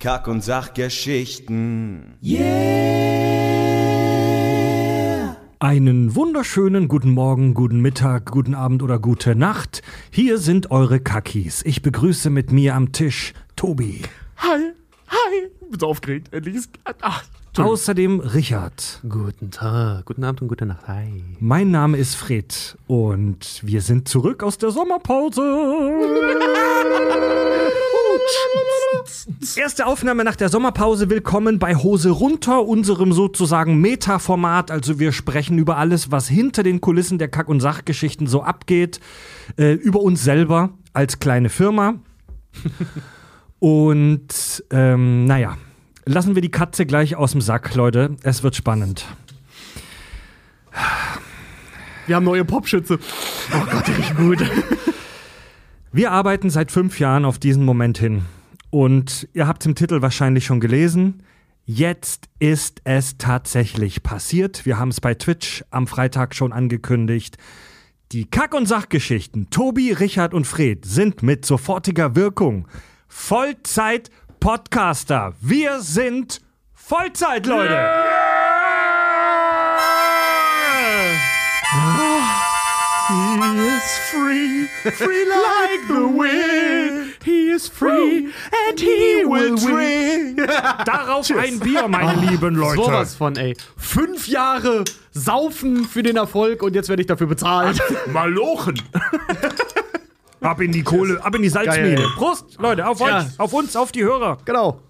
Kack- und Sachgeschichten. Einen wunderschönen guten Morgen, guten Mittag, guten Abend oder gute Nacht. Hier sind eure Kackis. Ich begrüße mit mir am Tisch Tobi. Hi, hi. Bin so aufgeregt. Endlich ist. Ach. Außerdem Richard. Guten Tag, guten Abend und gute Nacht. Hi. Mein Name ist Fred und wir sind zurück aus der Sommerpause. Erste Aufnahme nach der Sommerpause. Willkommen bei Hose runter, unserem sozusagen Meta-Format. Also wir sprechen über alles, was hinter den Kulissen der Kack- und Sachgeschichten so abgeht. Äh, über uns selber als kleine Firma. und ähm, naja, lassen wir die Katze gleich aus dem Sack, Leute. Es wird spannend. Wir haben neue Popschütze. Oh Gott, die riechen gut. Wir arbeiten seit fünf Jahren auf diesen Moment hin. Und ihr habt im Titel wahrscheinlich schon gelesen. Jetzt ist es tatsächlich passiert. Wir haben es bei Twitch am Freitag schon angekündigt. Die Kack- und Sachgeschichten Tobi, Richard und Fred sind mit sofortiger Wirkung Vollzeit-Podcaster. Wir sind Vollzeit, Leute! He is free, free like the wind. He is free and he will win. Darauf ein Bier, meine lieben Leute. Sowas von, ey. Fünf Jahre saufen für den Erfolg und jetzt werde ich dafür bezahlt. Malochen. Ab in die Kohle, ab in die Salzmine. Geil. Prost, Leute, auf Ja. euch, auf uns, auf die Hörer. genau.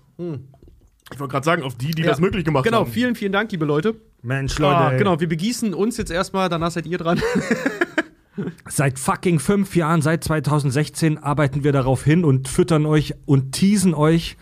Ich wollte gerade sagen, auf die, die Ja. das möglich gemacht Genau, haben. vielen, vielen Dank, liebe Leute. Mensch, Leute, Ah, genau, wir begießen uns jetzt erstmal, danach seid ihr dran. seit fucking fünf Jahren, seit 2016 arbeiten wir darauf hin und füttern euch und teasen euch,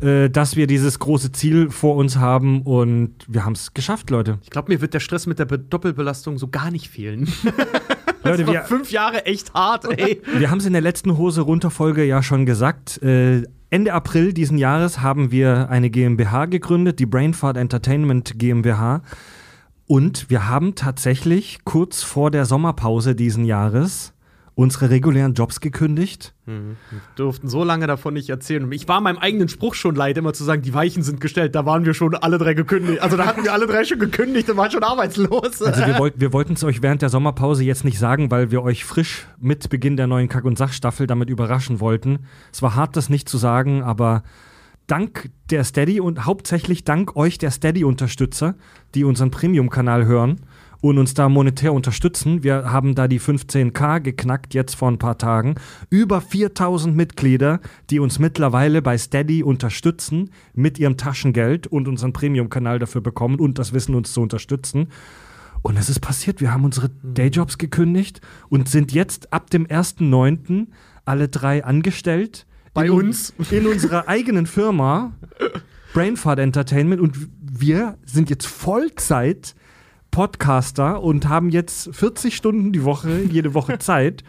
äh, dass wir dieses große Ziel vor uns haben und wir haben es geschafft, Leute. Ich glaube, mir wird der Stress mit der Be Doppelbelastung so gar nicht fehlen. Leute, War wir, fünf Jahre echt hart, ey. wir haben es in der letzten Hose runter Folge ja schon gesagt. Äh, Ende April diesen Jahres haben wir eine GmbH gegründet, die Brainfart Entertainment GmbH. Und wir haben tatsächlich kurz vor der Sommerpause diesen Jahres unsere regulären Jobs gekündigt. Durften so lange davon nicht erzählen. Ich war meinem eigenen Spruch schon leid, immer zu sagen, die Weichen sind gestellt. Da waren wir schon alle drei gekündigt. Also da hatten wir alle drei schon gekündigt und waren schon arbeitslos. Also wir, wollt, wir wollten es euch während der Sommerpause jetzt nicht sagen, weil wir euch frisch mit Beginn der neuen Kack- und Sachstaffel damit überraschen wollten. Es war hart, das nicht zu sagen, aber dank der Steady und hauptsächlich dank euch, der Steady-Unterstützer, die unseren Premium-Kanal hören und uns da monetär unterstützen. Wir haben da die 15k geknackt jetzt vor ein paar Tagen. Über 4000 Mitglieder, die uns mittlerweile bei Steady unterstützen mit ihrem Taschengeld und unseren Premium-Kanal dafür bekommen und das Wissen, uns zu unterstützen. Und es ist passiert. Wir haben unsere Dayjobs gekündigt und sind jetzt ab dem 1.9. alle drei angestellt. Bei uns? In unserer eigenen Firma, Brainfart Entertainment. Und wir sind jetzt Vollzeit Podcaster und haben jetzt 40 Stunden die Woche, jede Woche Zeit,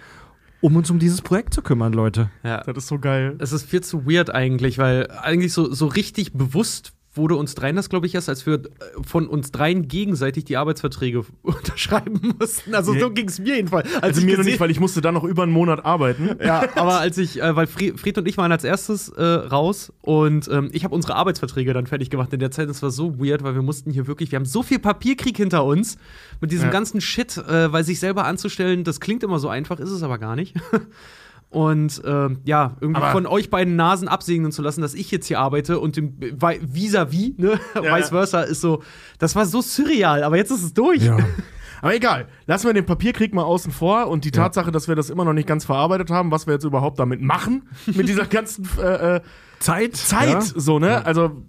um uns um dieses Projekt zu kümmern, Leute. Ja. Das ist so geil. Es ist viel zu weird eigentlich, weil eigentlich so, so richtig bewusst wurde uns dreien das, glaube ich, erst, als wir äh, von uns dreien gegenseitig die Arbeitsverträge unterschreiben mussten. Also so ging es mir jedenfalls. Als Also mir noch nicht, weil ich musste dann noch über einen Monat arbeiten. ja, aber als ich, äh, weil Fred und ich waren als erstes äh, raus und ähm, ich habe unsere Arbeitsverträge dann fertig gemacht in der Zeit. Das war so weird, weil wir mussten hier wirklich, wir haben so viel Papierkrieg hinter uns mit diesem Ja. ganzen Shit, äh, weil sich selber anzustellen, das klingt immer so einfach, ist es aber gar nicht. Und ähm, ja, irgendwie Aber- von euch beiden Nasen absegnen zu lassen, dass ich jetzt hier arbeite und dem vi- vis-à-vis, ne, Ja, vice versa, ist so, das war so surreal, aber jetzt ist es durch. Aber egal, lassen wir den Papierkrieg mal außen vor und die Tatsache, dass wir das immer noch nicht ganz verarbeitet haben, was wir jetzt überhaupt damit machen, mit dieser ganzen äh, äh, Zeit. Zeit, Ja? so, ne? Also,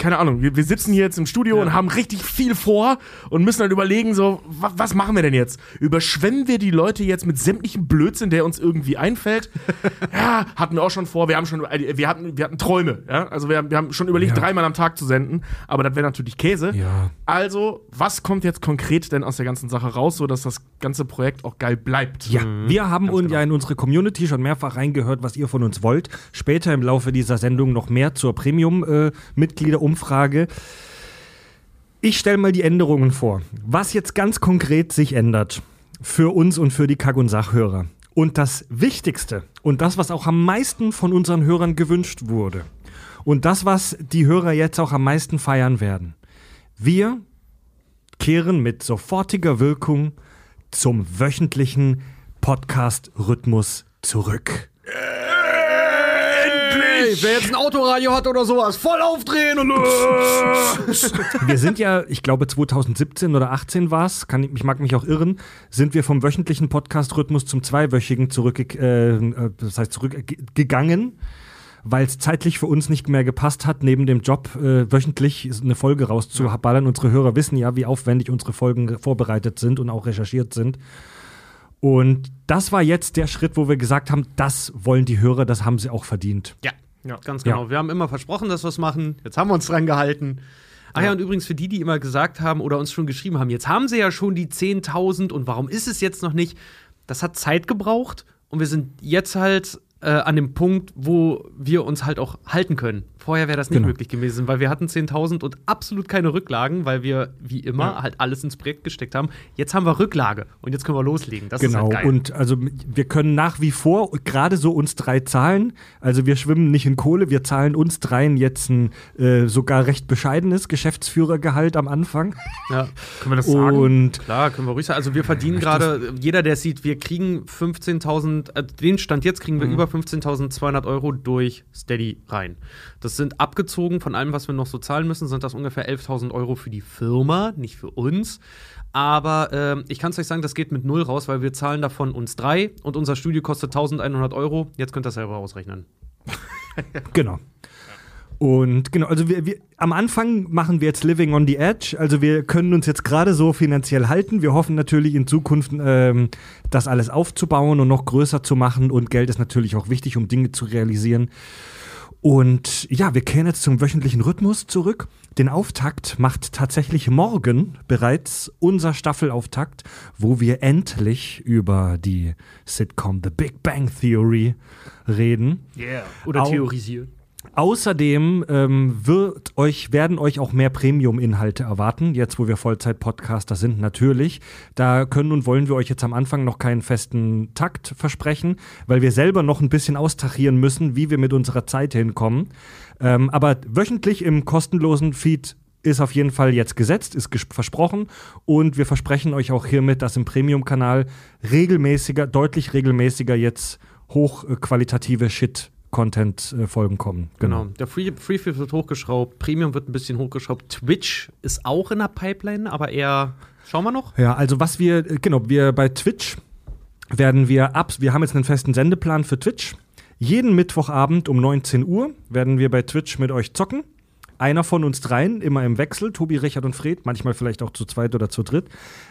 keine Ahnung, wir, wir sitzen hier jetzt im Studio und haben richtig viel vor und müssen halt überlegen, so, wa, was machen wir denn jetzt? Überschwemmen wir die Leute jetzt mit sämtlichem Blödsinn, der uns irgendwie einfällt? ja, hatten wir auch schon vor, wir haben schon, äh, wir hatten, wir hatten Träume, ja? Also wir, haben- wir haben schon überlegt, Ja. dreimal am Tag zu senden, aber das wäre natürlich Käse. Ja. Also, was kommt jetzt konkret denn aus der ganzen Sache raus, sodass das ganze Projekt auch geil bleibt? Ja, wir haben uns genau. ja in unsere Community schon mehrfach reingehört, was ihr von uns wollt. Später im Laufe dieser Sendung noch mehr zur Premium-Mitgliederumfrage. ich stelle mal die Änderungen vor. Was jetzt ganz konkret sich ändert für uns und für die Kack- und Sachhörer. Und das Wichtigste und das, was auch am meisten von unseren Hörern gewünscht wurde. Und das, was die Hörer jetzt auch am meisten feiern werden. Wir kehren mit sofortiger Wirkung zum wöchentlichen Podcast-Rhythmus zurück. Hey, wer jetzt ein Autoradio hat oder sowas, voll aufdrehen und. Wir sind ja, ich glaube 2017 oder 18 war es, ich mag mich auch irren, sind wir vom wöchentlichen Podcast-Rhythmus zum zweiwöchigen zurück, äh, äh, das heißt zurückgegangen, weil es zeitlich für uns nicht mehr gepasst hat, neben dem Job äh, wöchentlich eine Folge rauszuballern. Unsere Hörer wissen ja, wie aufwendig unsere Folgen vorbereitet sind und auch recherchiert sind. Und das war jetzt der Schritt, wo wir gesagt haben, das wollen die Hörer, das haben sie auch verdient. Ja, Ja. ganz genau. Ja. Wir haben immer versprochen, dass wir es machen. Jetzt haben wir uns dran gehalten. Ach ja. und übrigens für die, die immer gesagt haben oder uns schon geschrieben haben, jetzt haben sie ja schon die 10.000 und warum ist es jetzt noch nicht? Das hat Zeit gebraucht und wir sind jetzt halt äh, an dem Punkt, wo wir uns halt auch halten können. Vorher wäre das nicht Genau. möglich gewesen, weil wir hatten 10.000 und absolut keine Rücklagen, weil wir wie immer Ja. halt alles ins Projekt gesteckt haben. Jetzt haben wir Rücklage und jetzt können wir loslegen. Das ist Genau, halt geil. und also wir können nach wie vor gerade so uns drei zahlen. Also wir schwimmen nicht in Kohle, wir zahlen uns dreien jetzt ein äh, sogar recht bescheidenes Geschäftsführergehalt am Anfang. ja. Können wir das sagen? Und Klar, können wir ruhig sagen. Also wir verdienen gerade, jeder, der sieht, wir kriegen 15.000, äh, den Stand jetzt kriegen wir Mhm. über 15.200 Euro durch Steady rein. Das sind abgezogen von allem, was wir noch so zahlen müssen, sind das ungefähr 11.000 Euro für die Firma, nicht für uns. Aber ähm, ich kann es euch sagen, das geht mit null raus, weil wir zahlen davon uns drei und unser Studio kostet 1.100 Euro. Jetzt könnt ihr das selber ausrechnen. Genau. Und genau, also wir, wir am Anfang machen wir jetzt Living on the Edge. Also wir können uns jetzt gerade so finanziell halten. Wir hoffen natürlich in Zukunft, ähm, das alles aufzubauen und noch größer zu machen. Und Geld ist natürlich auch wichtig, um Dinge zu realisieren. Und ja, wir kehren jetzt zum wöchentlichen Rhythmus zurück. Den Auftakt macht tatsächlich morgen bereits unser Staffelauftakt, wo wir endlich über die Sitcom The Big Bang Theory reden. Yeah. Oder Au- theorisieren. Außerdem ähm, wird euch, werden euch auch mehr Premium-Inhalte erwarten, jetzt wo wir Vollzeit-Podcaster sind, natürlich. Da können und wollen wir euch jetzt am Anfang noch keinen festen Takt versprechen, weil wir selber noch ein bisschen austachieren müssen, wie wir mit unserer Zeit hinkommen. Ähm, aber wöchentlich im kostenlosen Feed ist auf jeden Fall jetzt gesetzt, ist versprochen und wir versprechen euch auch hiermit, dass im Premium-Kanal regelmäßiger, deutlich regelmäßiger jetzt hochqualitative Shit-Content-Folgen kommen. Genau. Der Free, Free wird hochgeschraubt, Premium wird ein bisschen hochgeschraubt, Twitch ist auch in der Pipeline, aber eher. Schauen wir noch? Ja, also was wir, äh, genau, wir bei Twitch werden wir ab, wir haben jetzt einen festen Sendeplan für Twitch. Jeden Mittwochabend um 19 Uhr werden wir bei Twitch mit euch zocken. Einer von uns dreien, immer im Wechsel, Tobi, Richard und Fred, manchmal vielleicht auch zu zweit oder zu dritt.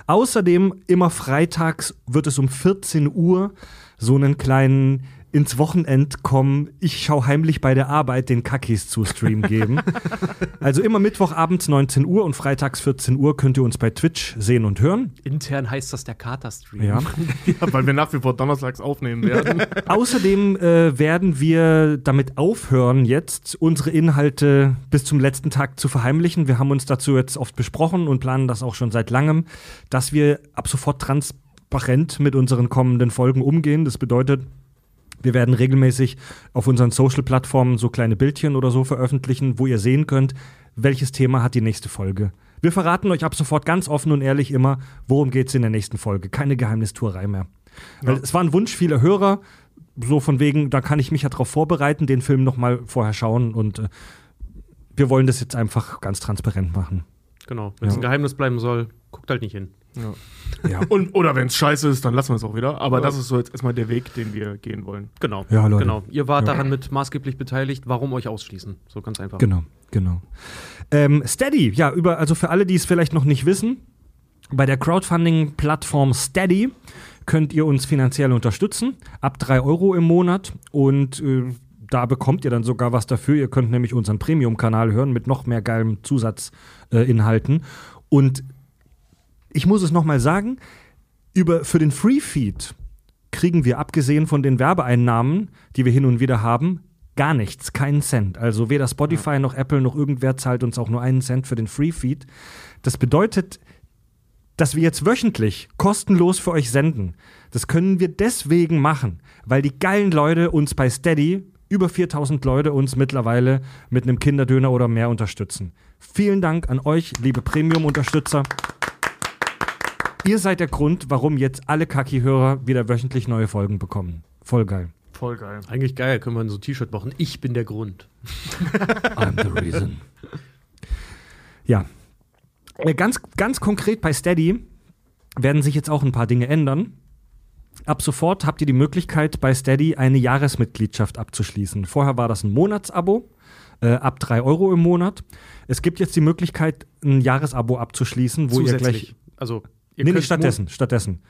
Außerdem immer freitags wird es um 14 Uhr so einen kleinen ins Wochenend kommen, ich schau heimlich bei der Arbeit den Kackis zu Stream geben. also immer Mittwochabends 19 Uhr und freitags 14 Uhr könnt ihr uns bei Twitch sehen und hören. Intern heißt das der Kater-Stream. Ja. Ja, weil wir nach wie vor donnerstags aufnehmen werden. Außerdem äh, werden wir damit aufhören, jetzt unsere Inhalte bis zum letzten Tag zu verheimlichen. Wir haben uns dazu jetzt oft besprochen und planen das auch schon seit langem, dass wir ab sofort transparent mit unseren kommenden Folgen umgehen. Das bedeutet, wir werden regelmäßig auf unseren Social-Plattformen so kleine Bildchen oder so veröffentlichen, wo ihr sehen könnt, welches Thema hat die nächste Folge. Wir verraten euch ab sofort ganz offen und ehrlich immer, worum geht es in der nächsten Folge. Keine Geheimnistuerei mehr. Weil es war ein Wunsch vieler Hörer, so von wegen, da kann ich mich ja darauf vorbereiten, den Film noch mal vorher schauen und äh, wir wollen das jetzt einfach ganz transparent machen. Genau. Wenn es Ja. ein Geheimnis bleiben soll, guckt halt nicht hin. Ja. Und, oder wenn es scheiße ist, dann lassen wir es auch wieder. Aber das ist so jetzt erstmal der Weg, den wir gehen wollen. Genau. Ja, Leute. Genau. Ihr wart Ja. daran mit maßgeblich beteiligt. Warum euch ausschließen? So ganz einfach. Genau, genau. Ähm, Steady, ja, über, also für alle, die es vielleicht noch nicht wissen, bei der Crowdfunding-Plattform Steady könnt ihr uns finanziell unterstützen, ab 3 Euro im Monat und äh, da bekommt ihr dann sogar was dafür. Ihr könnt nämlich unseren Premium-Kanal hören mit noch mehr geilen Zusatzinhalten. Äh, und ich muss es nochmal sagen, über, für den Free-Feed kriegen wir, abgesehen von den Werbeeinnahmen, die wir hin und wieder haben, gar nichts, keinen Cent. Also weder Spotify noch Apple noch irgendwer zahlt uns auch nur einen Cent für den Free-Feed. Das bedeutet, dass wir jetzt wöchentlich kostenlos für euch senden. Das können wir deswegen machen, weil die geilen Leute uns bei Steady über 4000 Leute uns mittlerweile mit einem Kinderdöner oder mehr unterstützen. Vielen Dank an euch, liebe Premium-Unterstützer. Ihr seid der Grund, warum jetzt alle Kaki-Hörer wieder wöchentlich neue Folgen bekommen. Voll geil. Voll geil. Eigentlich geil, können wir so ein T-Shirt machen. Ich bin der Grund. I'm the reason. Ja. Äh, Ganz, ganz konkret bei Steady werden sich jetzt auch ein paar Dinge ändern. Ab sofort habt ihr die Möglichkeit, bei Steady eine Jahresmitgliedschaft abzuschließen. Vorher war das ein Monatsabo, äh, ab 3 Euro im Monat. Es gibt jetzt die Möglichkeit, ein Jahresabo abzuschließen, wo ihr gleich. Also, ihr Nee, nee, stattdessen, stattdessen.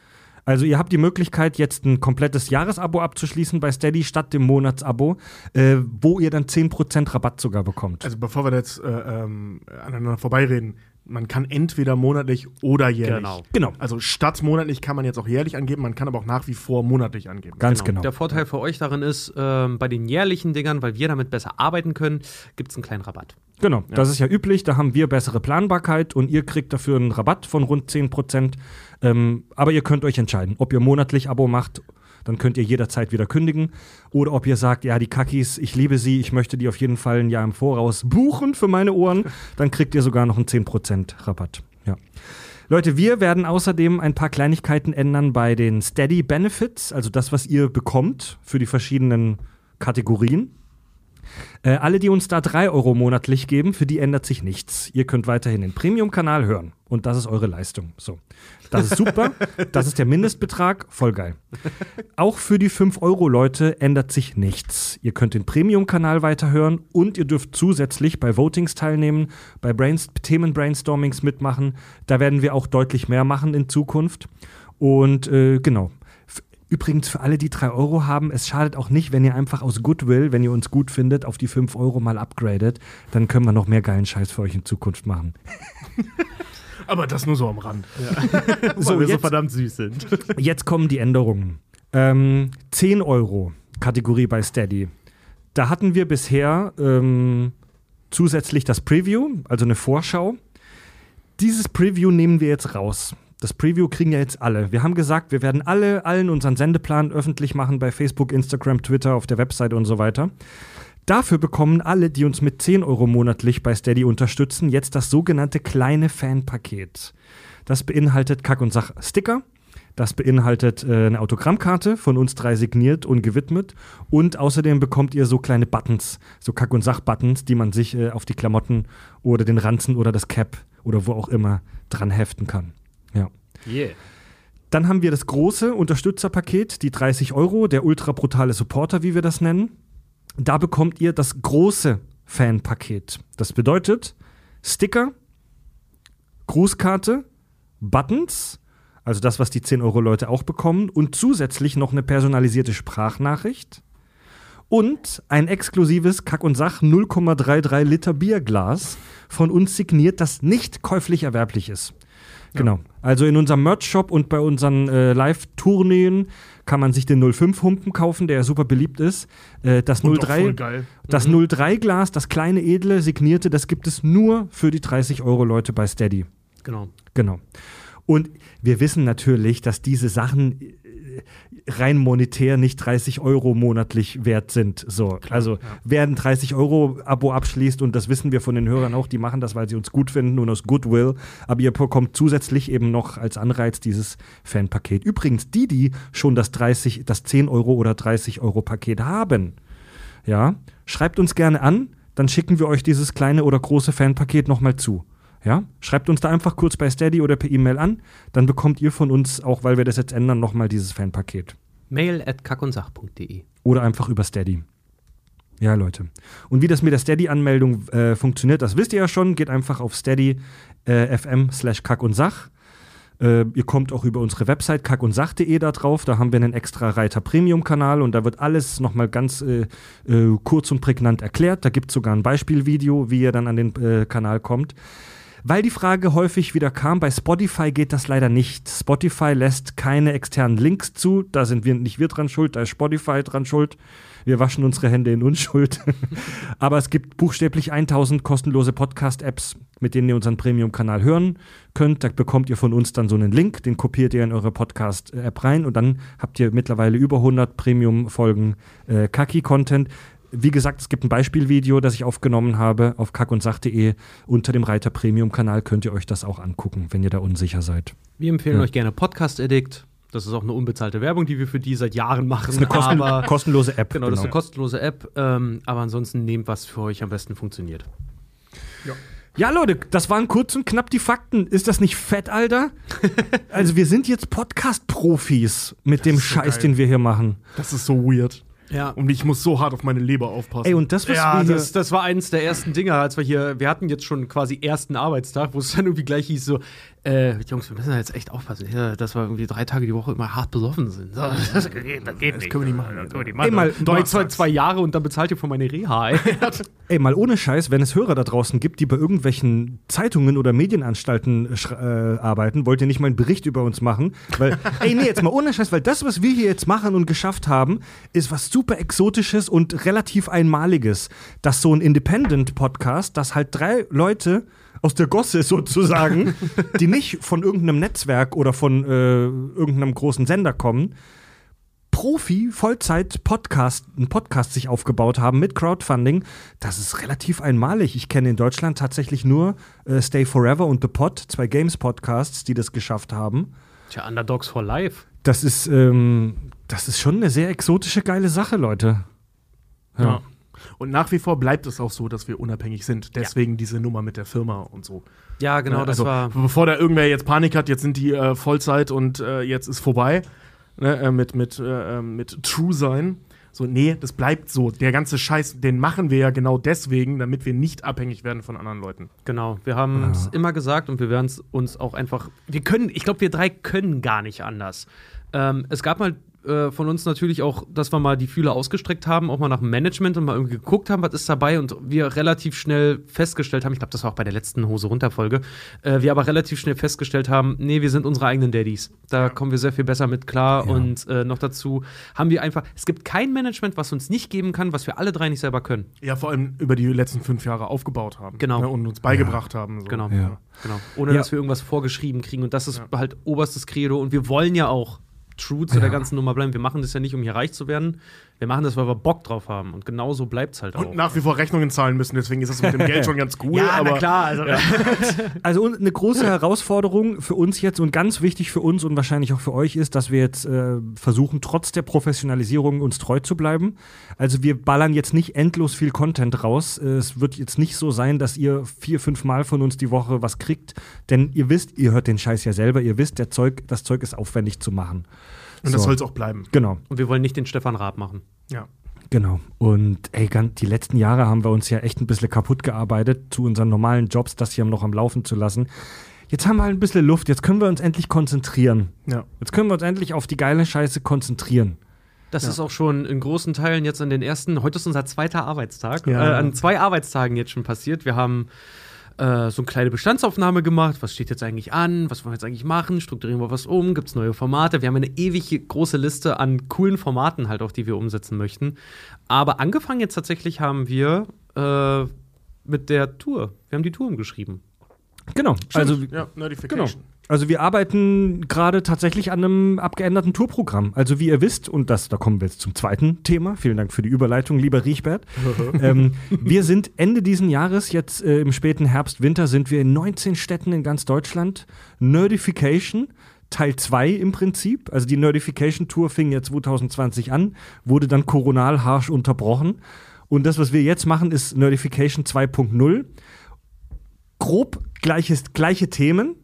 Also ihr habt die Möglichkeit, jetzt ein komplettes Jahresabo abzuschließen bei Steady statt dem Monatsabo, äh, wo ihr dann 10% Rabatt sogar bekommt. Also bevor wir da jetzt äh, ähm, aneinander vorbeireden, man kann entweder monatlich oder jährlich. Genau. genau, Also statt monatlich kann man jetzt auch jährlich angeben, man kann aber auch nach wie vor monatlich angeben. ganz genau. Der Vorteil für euch darin ist, ähm, bei den jährlichen Dingern, weil wir damit besser arbeiten können, gibt es einen kleinen Rabatt. Genau, das ist ja üblich, da haben wir bessere Planbarkeit und ihr kriegt dafür einen Rabatt von rund 10%. Ähm, aber ihr könnt euch entscheiden, ob ihr monatlich Abo macht, dann könnt ihr jederzeit wieder kündigen. Oder ob ihr sagt, ja, die Kakis, ich liebe sie, ich möchte die auf jeden Fall ein Jahr im Voraus buchen für meine Ohren, dann kriegt ihr sogar noch einen 10% Rabatt. Ja. Leute, wir werden außerdem ein paar Kleinigkeiten ändern bei den Steady Benefits, also das, was ihr bekommt für die verschiedenen Kategorien. Äh, alle, die uns da 3 Euro monatlich geben, für die ändert sich nichts. Ihr könnt weiterhin den Premium-Kanal hören. Und das ist eure Leistung. So. Das ist super. das ist der Mindestbetrag. Voll geil. Auch für die 5-Euro-Leute ändert sich nichts. Ihr könnt den Premium-Kanal weiterhören und ihr dürft zusätzlich bei Votings teilnehmen, bei Brains Themen-Brainstormings mitmachen. Da werden wir auch deutlich mehr machen in Zukunft. Und äh, genau. Übrigens für alle, die 3 Euro haben, es schadet auch nicht, wenn ihr einfach aus Goodwill, wenn ihr uns gut findet, auf die 5 Euro mal upgradet. Dann können wir noch mehr geilen Scheiß für euch in Zukunft machen. Aber das nur so am Rand. So, weil wir so jetzt- verdammt süß sind. Jetzt kommen die Änderungen. Ähm, 10 Euro Kategorie bei Steady. Da hatten wir bisher ähm, zusätzlich das Preview, also eine Vorschau. Dieses Preview nehmen wir jetzt raus. Das Preview kriegen ja jetzt alle. Wir haben gesagt, wir werden alle, allen unseren Sendeplan öffentlich machen bei Facebook, Instagram, Twitter, auf der Webseite und so weiter. Dafür bekommen alle, die uns mit 10 Euro monatlich bei Steady unterstützen, jetzt das sogenannte kleine Fanpaket. Das beinhaltet Kack- und Sach-Sticker. Das beinhaltet äh, eine Autogrammkarte von uns drei signiert und gewidmet. Und außerdem bekommt ihr so kleine Buttons, so Kack- und Sach-Buttons, die man sich äh, auf die Klamotten oder den Ranzen oder das Cap oder wo auch immer dran heften kann. Yeah. Dann haben wir das große Unterstützerpaket, die 30 Euro, der ultra brutale Supporter, wie wir das nennen. Da bekommt ihr das große Fanpaket. Das bedeutet Sticker, Grußkarte, Buttons, also das, was die 10 Euro Leute auch bekommen, und zusätzlich noch eine personalisierte Sprachnachricht und ein exklusives Kack und Sach 0,33 Liter Bierglas von uns signiert, das nicht käuflich erwerblich ist. Genau. Also in unserem Merch-Shop und bei unseren äh, Live-Tourneen kann man sich den 05-Humpen kaufen, der ja super beliebt ist. Äh, das Und doch 03, voll geil. das 03-Glas, das kleine edle, signierte, das gibt es nur für die 30 Euro Leute bei Steady. Genau. Genau. Und wir wissen natürlich, dass diese Sachen rein monetär nicht 30 Euro monatlich wert sind. So, also wer ein 30 Euro Abo abschließt und das wissen wir von den Hörern auch, die machen das, weil sie uns gut finden und aus Goodwill. Aber ihr bekommt zusätzlich eben noch als Anreiz dieses Fanpaket. Übrigens, die, die schon das 30, das 10 Euro oder 30 Euro Paket haben, ja, schreibt uns gerne an, dann schicken wir euch dieses kleine oder große Fanpaket nochmal zu. Ja, schreibt uns da einfach kurz bei Steady oder per E-Mail an, dann bekommt ihr von uns, auch weil wir das jetzt ändern, nochmal dieses Fanpaket. Mail at kackundsach.de. Oder einfach über Steady. Ja, Leute. Und wie das mit der Steady-Anmeldung äh, funktioniert, das wisst ihr ja schon. Geht einfach auf Steady äh, fm slash kack und sach. Äh, ihr kommt auch über unsere Website kackundsach.de da drauf. Da haben wir einen extra Reiter Premium-Kanal und da wird alles nochmal ganz äh, äh, kurz und prägnant erklärt. Da gibt es sogar ein Beispielvideo, wie ihr dann an den äh, Kanal kommt. Weil die Frage häufig wieder kam, bei Spotify geht das leider nicht. Spotify lässt keine externen Links zu. Da sind wir nicht wir dran schuld, da ist Spotify dran schuld. Wir waschen unsere Hände in Unschuld. Aber es gibt buchstäblich 1000 kostenlose Podcast-Apps, mit denen ihr unseren Premium-Kanal hören könnt. Da bekommt ihr von uns dann so einen Link, den kopiert ihr in eure Podcast-App rein und dann habt ihr mittlerweile über 100 Premium-Folgen äh, Kaki-Content. Wie gesagt, es gibt ein Beispielvideo, das ich aufgenommen habe auf kackundsach.de. Unter dem Reiter Premium-Kanal könnt ihr euch das auch angucken, wenn ihr da unsicher seid. Wir empfehlen Ja. euch gerne Podcast Addict. Das ist auch eine unbezahlte Werbung, die wir für die seit Jahren machen. Das ist eine kosten aber, kostenlose App. genau, das ist eine kostenlose App. Ähm, aber ansonsten nehmt, was für euch am besten funktioniert. Ja, Leute, das waren kurz und knapp die Fakten. Ist das nicht fett, Alter? also, wir sind jetzt Podcast-Profis mit dem ist so Scheiß, geil. den wir hier machen. Das ist so weird. Ja. Und ich muss so hart auf meine Leber aufpassen. Ey, und das, was Ja, wir das, das war eines der ersten Dinge, als wir hier, wir hatten jetzt schon quasi ersten Arbeitstag, wo es dann irgendwie gleich hieß so, äh, Jungs, wir müssen da jetzt echt aufpassen, ja, dass wir irgendwie drei Tage die Woche immer hart besoffen sind. So, das geht, das geht nicht. können wir nicht machen. Das können wir nicht Ey, mal- machen. Jetzt zwei, zwei Jahre und dann bezahlt ihr für meine Reha. ey. Ey, mal ohne Scheiß, wenn es Hörer da draußen gibt, die bei irgendwelchen Zeitungen oder Medienanstalten äh, arbeiten, wollt ihr nicht mal einen Bericht über uns machen? Weil, ey, nee, jetzt mal ohne Scheiß, weil das, was wir hier jetzt machen und geschafft haben, ist was super Exotisches und relativ Einmaliges. Dass so ein Independent-Podcast, dass halt drei Leute aus der Gosse sozusagen, die nicht von irgendeinem Netzwerk oder von äh, irgendeinem großen Sender kommen, Profi, Vollzeit Podcast, einen Podcast sich aufgebaut haben mit Crowdfunding, das ist relativ einmalig. Ich kenne in Deutschland tatsächlich nur äh, Stay Forever und The Pod, zwei Games Podcasts, die das geschafft haben. Tja, Underdogs for Life. Das ist, ähm, das ist schon eine sehr exotische, geile Sache, Leute. Ja. Und nach wie vor bleibt es auch so, dass wir unabhängig sind. Deswegen diese Nummer mit der Firma und so. Ja, genau, Ne, das also, war. Bevor da irgendwer jetzt Panik hat, jetzt sind die äh, Vollzeit und äh, jetzt ist vorbei. Ne, äh, mit, mit, äh, äh, mit True sein. So, nee, das bleibt so. Der ganze Scheiß, den machen wir ja genau deswegen, damit wir nicht abhängig werden von anderen Leuten. Genau, wir haben es immer gesagt und wir werden es uns auch einfach. Wir können, ich glaube, wir drei können gar nicht anders. Ähm, es gab mal äh, von uns natürlich auch, dass wir mal die Fühler ausgestreckt haben, auch mal nach dem Management und mal irgendwie geguckt haben, was ist dabei und wir relativ schnell festgestellt haben, ich glaube, das war auch bei der letzten Hose runter Folge, äh, wir aber relativ schnell festgestellt haben, nee, wir sind unsere eigenen Daddies. Da kommen wir sehr viel besser mit klar Ja. und äh, noch dazu haben wir einfach, es gibt kein Management, was uns nicht geben kann, was wir alle drei nicht selber können. Ja, vor allem über die letzten fünf Jahre aufgebaut haben. Genau. Ne, und uns beigebracht haben. So. Genau. Ja. Genau. Ohne Ja. dass wir irgendwas vorgeschrieben kriegen. Und das ist Ja. halt oberstes Credo. Und wir wollen ja auch true zu Ja. der ganzen Nummer bleiben. Wir machen das ja nicht, um hier reich zu werden. Wir machen das, weil wir Bock drauf haben. Und genau so bleibt es halt auch. Und nach wie vor Rechnungen zahlen müssen, deswegen ist das mit dem Geld schon ganz cool. aber klar. Also, Also und eine große Herausforderung für uns jetzt und ganz wichtig für uns und wahrscheinlich auch für euch ist, dass wir jetzt äh, versuchen, trotz der Professionalisierung uns treu zu bleiben. Also wir ballern jetzt nicht endlos viel Content raus. Äh, Es wird jetzt nicht so sein, dass ihr vier, fünf Mal von uns die Woche was kriegt. Denn ihr wisst, ihr hört den Scheiß ja selber, ihr wisst, der Zeug, das Zeug ist aufwendig zu machen. Und das So. soll es auch bleiben. Genau. Und wir wollen nicht den Stefan Raab machen. Ja. Genau. Und ey, ganz, die letzten Jahre haben wir uns ja echt ein bisschen kaputt gearbeitet, zu unseren normalen Jobs, das hier noch am Laufen zu lassen. Jetzt haben wir halt ein bisschen Luft, jetzt können wir uns endlich konzentrieren. ja. Jetzt können wir uns endlich auf die geile Scheiße konzentrieren. Das Ja. ist auch schon in großen Teilen jetzt an den ersten, heute ist unser zweiter Arbeitstag, Ja. äh, an zwei Arbeitstagen jetzt schon passiert. Wir haben äh, so eine kleine Bestandsaufnahme gemacht. Was steht jetzt eigentlich an? Was wollen wir jetzt eigentlich machen? Strukturieren wir was um? Gibt es neue Formate? Wir haben eine ewig große Liste an coolen Formaten halt auch, die wir umsetzen möchten. Aber angefangen jetzt tatsächlich haben wir äh, mit der Tour. Wir haben die Tour umgeschrieben. Genau. Also, ja, genau. Also wir arbeiten gerade tatsächlich an einem abgeänderten Tourprogramm. Also wie ihr wisst, und das, da kommen wir jetzt zum zweiten Thema, vielen Dank für die Überleitung, lieber Riechbert. ähm, wir sind Ende diesen Jahres, jetzt äh, im späten Herbst, Winter, sind wir in 19 Städten in ganz Deutschland. Nerdification, Teil 2 im Prinzip. Also die Nerdification Tour fing ja 2020 an, wurde dann koronal harsch unterbrochen. Und das, was wir jetzt machen, ist Nerdification 2.0. Grob gleiches, gleiche Themen,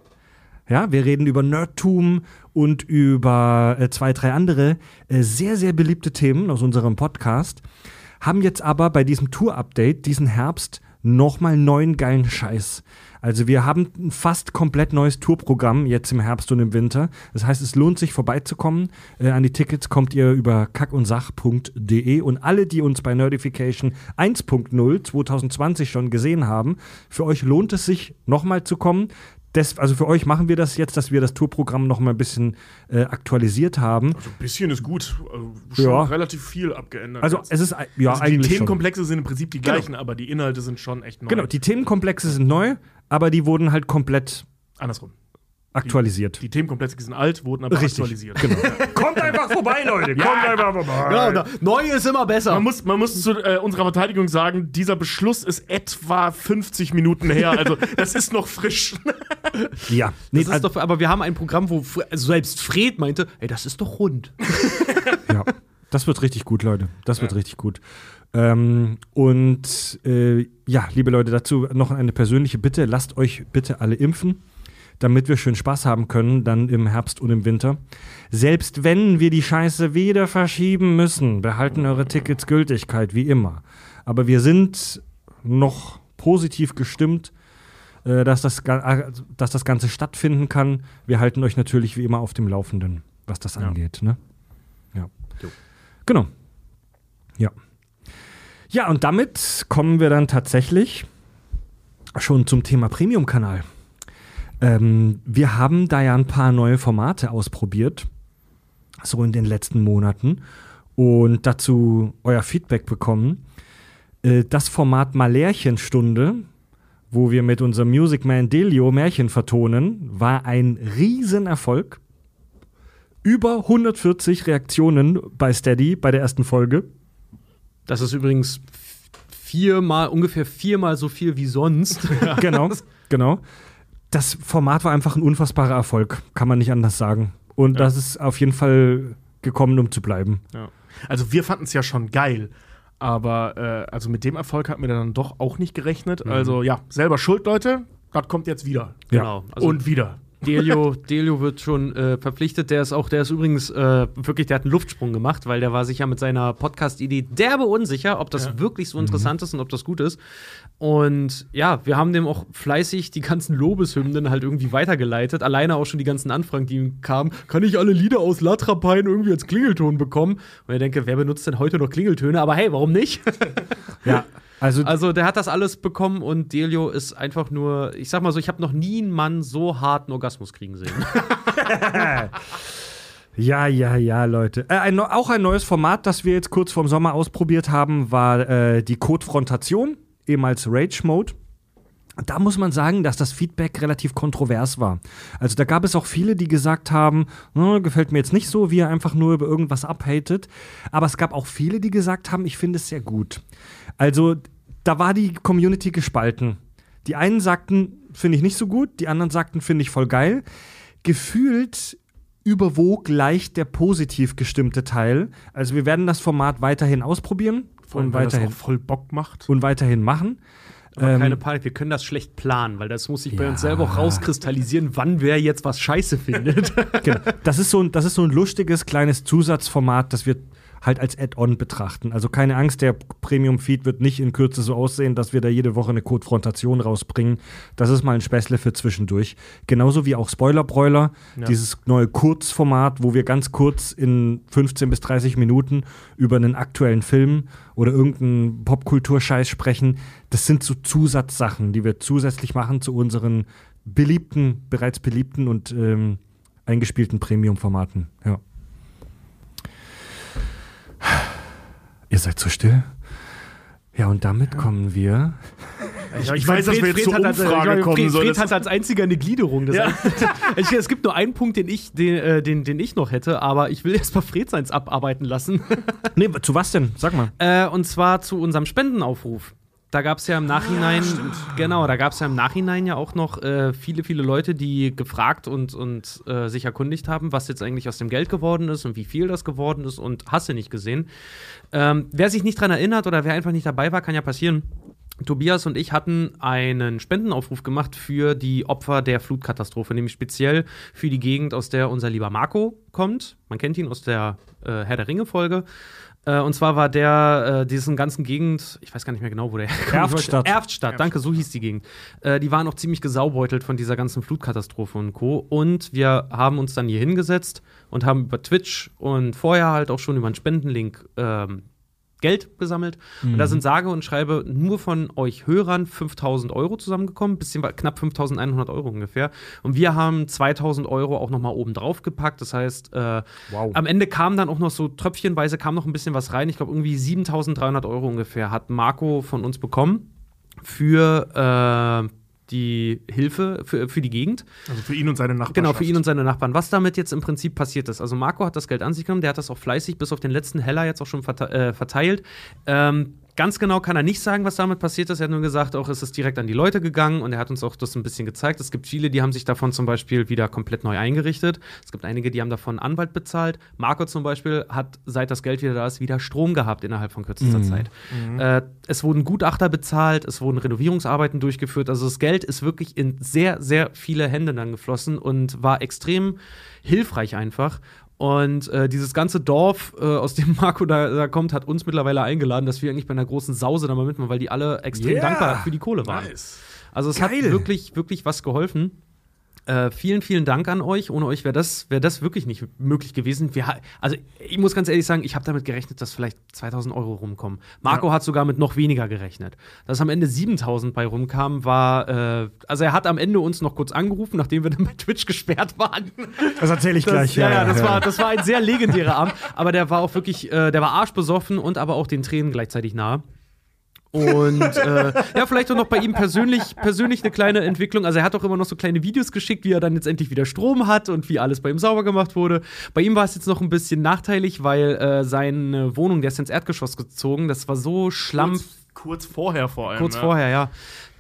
ja, wir reden über Nerdtum und über äh, zwei, drei andere äh, sehr, sehr beliebte Themen aus unserem Podcast. Haben jetzt aber bei diesem Tour-Update diesen Herbst nochmal neuen geilen Scheiß. Also wir haben ein fast komplett neues Tourprogramm jetzt im Herbst und im Winter. Das heißt, es lohnt sich vorbeizukommen. Äh, an die Tickets kommt ihr über kackundsach.de und alle, die uns bei Nerdification 1.0 2020 schon gesehen haben, für euch lohnt es sich nochmal zu kommen. Des, also für euch machen wir das jetzt, dass wir das Tourprogramm noch mal ein bisschen äh, aktualisiert haben. Also ein bisschen ist gut. Also schon Ja. relativ viel abgeändert. Also jetzt. es ist ein- ja also die eigentlich schon. Themenkomplexe sind im Prinzip die Genau. gleichen, aber die Inhalte sind schon echt neu. Genau, die Themenkomplexe sind neu, aber die wurden halt komplett Andersrum. Aktualisiert. Die Themenkomplexe sind alt, wurden aber Richtig, aktualisiert. Genau. Kommt einfach vorbei, Leute. Kommt einfach vorbei. Genau, da- neu ist immer besser. Man muss, man muss zu äh, unserer Verteidigung sagen, dieser Beschluss ist etwa 50 Minuten her. Also, das ist noch frisch. Ja, nee, das ist also, doch, aber wir haben ein Programm, wo also selbst Fred meinte, ey, das ist doch rund. ja. das wird richtig gut, Leute. Das wird richtig gut. Ähm, und äh, ja, liebe Leute, dazu noch eine persönliche Bitte. Lasst euch bitte alle impfen, damit wir schön Spaß haben können, dann im Herbst und im Winter. Selbst wenn wir die Scheiße wieder verschieben müssen, behalten eure Tickets Gültigkeit, wie immer. Aber wir sind noch positiv gestimmt, äh, dass, das, äh, dass das Ganze stattfinden kann. Wir halten euch natürlich wie immer auf dem Laufenden, was das angeht. Ne? Ja. Genau. Ja. Ja, und damit kommen wir dann tatsächlich schon zum Thema Premium-Kanal. Ähm, wir haben da ja ein paar neue Formate ausprobiert, so in den letzten Monaten, und dazu euer Feedback bekommen. Äh, das Format Malärchenstunde, wo wir mit unserem Music Man Delio Märchen vertonen, war ein Riesenerfolg. Über 140 Reaktionen bei Steady bei der ersten Folge. Das ist übrigens viermal, ungefähr viermal so viel wie sonst. Genau, genau. Das Format war einfach ein unfassbarer Erfolg, kann man nicht anders sagen. Und Ja. das ist auf jeden Fall gekommen, um zu bleiben. Ja. Also, wir fanden es ja schon geil. Aber äh, also mit dem Erfolg hatten wir dann doch auch nicht gerechnet. Also ja, selber schuld, Leute. Das kommt jetzt wieder. Ja. Genau. Also Und wieder. Delio, Delio wird schon äh, verpflichtet. Der ist auch, der ist übrigens äh, wirklich, der hat einen Luftsprung gemacht, weil der war sich ja mit seiner Podcast-Idee derbe unsicher, ob das wirklich so interessant ist und ob das gut ist. Und ja, wir haben dem auch fleißig die ganzen Lobeshymnen halt irgendwie weitergeleitet. Alleine auch schon die ganzen Anfragen, die ihm kamen. Kann ich alle Lieder aus Latrapein irgendwie als Klingelton bekommen? Und ich denke, wer benutzt denn heute noch Klingeltöne? Aber hey, warum nicht? Ja, also, Also der hat das alles bekommen und Delio ist einfach nur, ich sag mal so, ich habe noch nie einen Mann so harten Orgasmus kriegen sehen. ja, ja, ja, Leute. Äh, ein, auch ein neues Format, das wir jetzt kurz vorm Sommer ausprobiert haben, war äh, die Codefrontation, ehemals Rage Mode. Da muss man sagen, dass das Feedback relativ kontrovers war. Also da gab es auch viele, die gesagt haben, "Na, gefällt mir jetzt nicht so, wie er einfach nur über irgendwas abhatet. Aber es gab auch viele, die gesagt haben, ich finde es sehr gut. Also da war die Community gespalten. Die einen sagten, finde ich nicht so gut, die anderen sagten, finde ich voll geil. Gefühlt überwog leicht der positiv gestimmte Teil. Also wir werden das Format weiterhin ausprobieren Vor allem, und weil das weiterhin, auch voll Bock macht. und weiterhin machen. Aber Ähm, keine Panik, wir können das schlecht planen, weil das muss sich bei Ja. uns selber auch rauskristallisieren, wann wer jetzt was scheiße findet. Genau. Das ist, so ein, das ist so ein lustiges kleines Zusatzformat, das wir halt als Add-on betrachten. Also keine Angst, der Premium-Feed wird nicht in Kürze so aussehen, dass wir da jede Woche eine Code-Frontation rausbringen. Das ist mal ein Späßle für zwischendurch. Genauso wie auch Spoiler-Broiler, Ja. dieses neue Kurzformat, wo wir ganz kurz in 15 bis 30 Minuten über einen aktuellen Film oder irgendeinen Popkulturscheiß sprechen. Das sind so Zusatzsachen, die wir zusätzlich machen zu unseren beliebten, bereits beliebten und ähm, eingespielten Premium-Formaten. Ja. Ihr seid so still. Ja, und damit kommen wir. Ich, ich weiß, dass wir jetzt zur hat als, Umfrage Fred, kommen. Fred, so, Fred hat als einziger eine Gliederung. Ja. ich, es gibt nur einen Punkt, den ich, den, äh, den, den ich noch hätte, aber ich will erst mal Fred seins abarbeiten lassen. Nee, zu was denn? Sag mal. Äh, und zwar zu unserem Spendenaufruf. Da gab es ja im Nachhinein, genau, da gab es ja im Nachhinein ja auch noch äh, viele, viele Leute, die gefragt und, und äh, sich erkundigt haben, was jetzt eigentlich aus dem Geld geworden ist und wie viel das geworden ist und hast du nicht gesehen. Ähm, wer sich nicht dran erinnert oder wer einfach nicht dabei war, kann ja passieren. Tobias und ich hatten einen Spendenaufruf gemacht für die Opfer der Flutkatastrophe, nämlich speziell für die Gegend, aus der unser lieber Marco kommt. Man kennt ihn aus der äh, Herr der Ringe-Folge. Äh, und zwar war der, äh, diesen ganzen Gegend, ich weiß gar nicht mehr genau, wo der herkommt. Erftstadt. Erftstadt, danke, so hieß die Gegend. Äh, die waren auch ziemlich gesaubeutelt von dieser ganzen Flutkatastrophe und Co. Und wir haben uns dann hier hingesetzt und haben über Twitch und vorher halt auch schon über einen Spendenlink ähm, Geld gesammelt. Und da sind sage und schreibe nur von euch Hörern 5000 Euro zusammengekommen, bisschen knapp 5100 Euro ungefähr. Und wir haben 2000 Euro auch nochmal oben drauf gepackt. Das heißt, äh, Wow. am Ende kam dann auch noch so tröpfchenweise kam noch ein bisschen was rein. Ich glaube, irgendwie 7300 Euro ungefähr hat Marco von uns bekommen für äh, die Hilfe für, für die Gegend. Also für ihn und seine Nachbarn. Genau, für ihn und seine Nachbarn. Was damit jetzt im Prinzip passiert ist. Also Marco hat das Geld an sich genommen, der hat das auch fleißig bis auf den letzten Heller jetzt auch schon äh, verteilt. Ähm, Ganz genau kann er nicht sagen, was damit passiert ist. Er hat nur gesagt, auch ist es direkt an die Leute gegangen und er hat uns auch das ein bisschen gezeigt. Es gibt viele, die haben sich davon zum Beispiel wieder komplett neu eingerichtet. Es gibt einige, die haben davon einen Anwalt bezahlt. Marco zum Beispiel hat, seit das Geld wieder da ist, wieder Strom gehabt innerhalb von kürzester Zeit. Äh, es wurden Gutachter bezahlt, es wurden Renovierungsarbeiten durchgeführt. Also das Geld ist wirklich in sehr, sehr viele Hände dann geflossen und war extrem hilfreich einfach. Und äh, dieses ganze Dorf, äh, aus dem Marco da, da kommt, hat uns mittlerweile eingeladen, dass wir eigentlich bei einer großen Sause da mal mitmachen, weil die alle extrem Yeah. dankbar für die Kohle waren. Nice. Also es Geil. hat wirklich, wirklich was geholfen. Äh, vielen, vielen Dank an euch. Ohne euch wäre das, wär das wirklich nicht möglich gewesen. Wir, also ich muss ganz ehrlich sagen, ich habe damit gerechnet, dass vielleicht 2000 Euro rumkommen. Marco hat sogar mit noch weniger gerechnet. Dass am Ende 7000 bei rumkam, war, äh, also er hat am Ende uns noch kurz angerufen, nachdem wir dann bei Twitch gesperrt waren. Das erzähle ich Das, gleich. ja, ja, das, War, das war ein sehr legendärer Abend. Aber der war auch wirklich, äh, der war arschbesoffen und aber auch den Tränen gleichzeitig nahe. Und äh, ja, vielleicht auch noch bei ihm persönlich, persönlich eine kleine Entwicklung. Also er hat auch immer noch so kleine Videos geschickt, wie er dann jetzt endlich wieder Strom hat und wie alles bei ihm sauber gemacht wurde. Bei ihm war es jetzt noch ein bisschen nachteilig, weil äh, seine Wohnung, der ist ins Erdgeschoss gezogen, das war so schlamm Kurz, kurz vorher vor allem. Kurz ja. vorher, ja.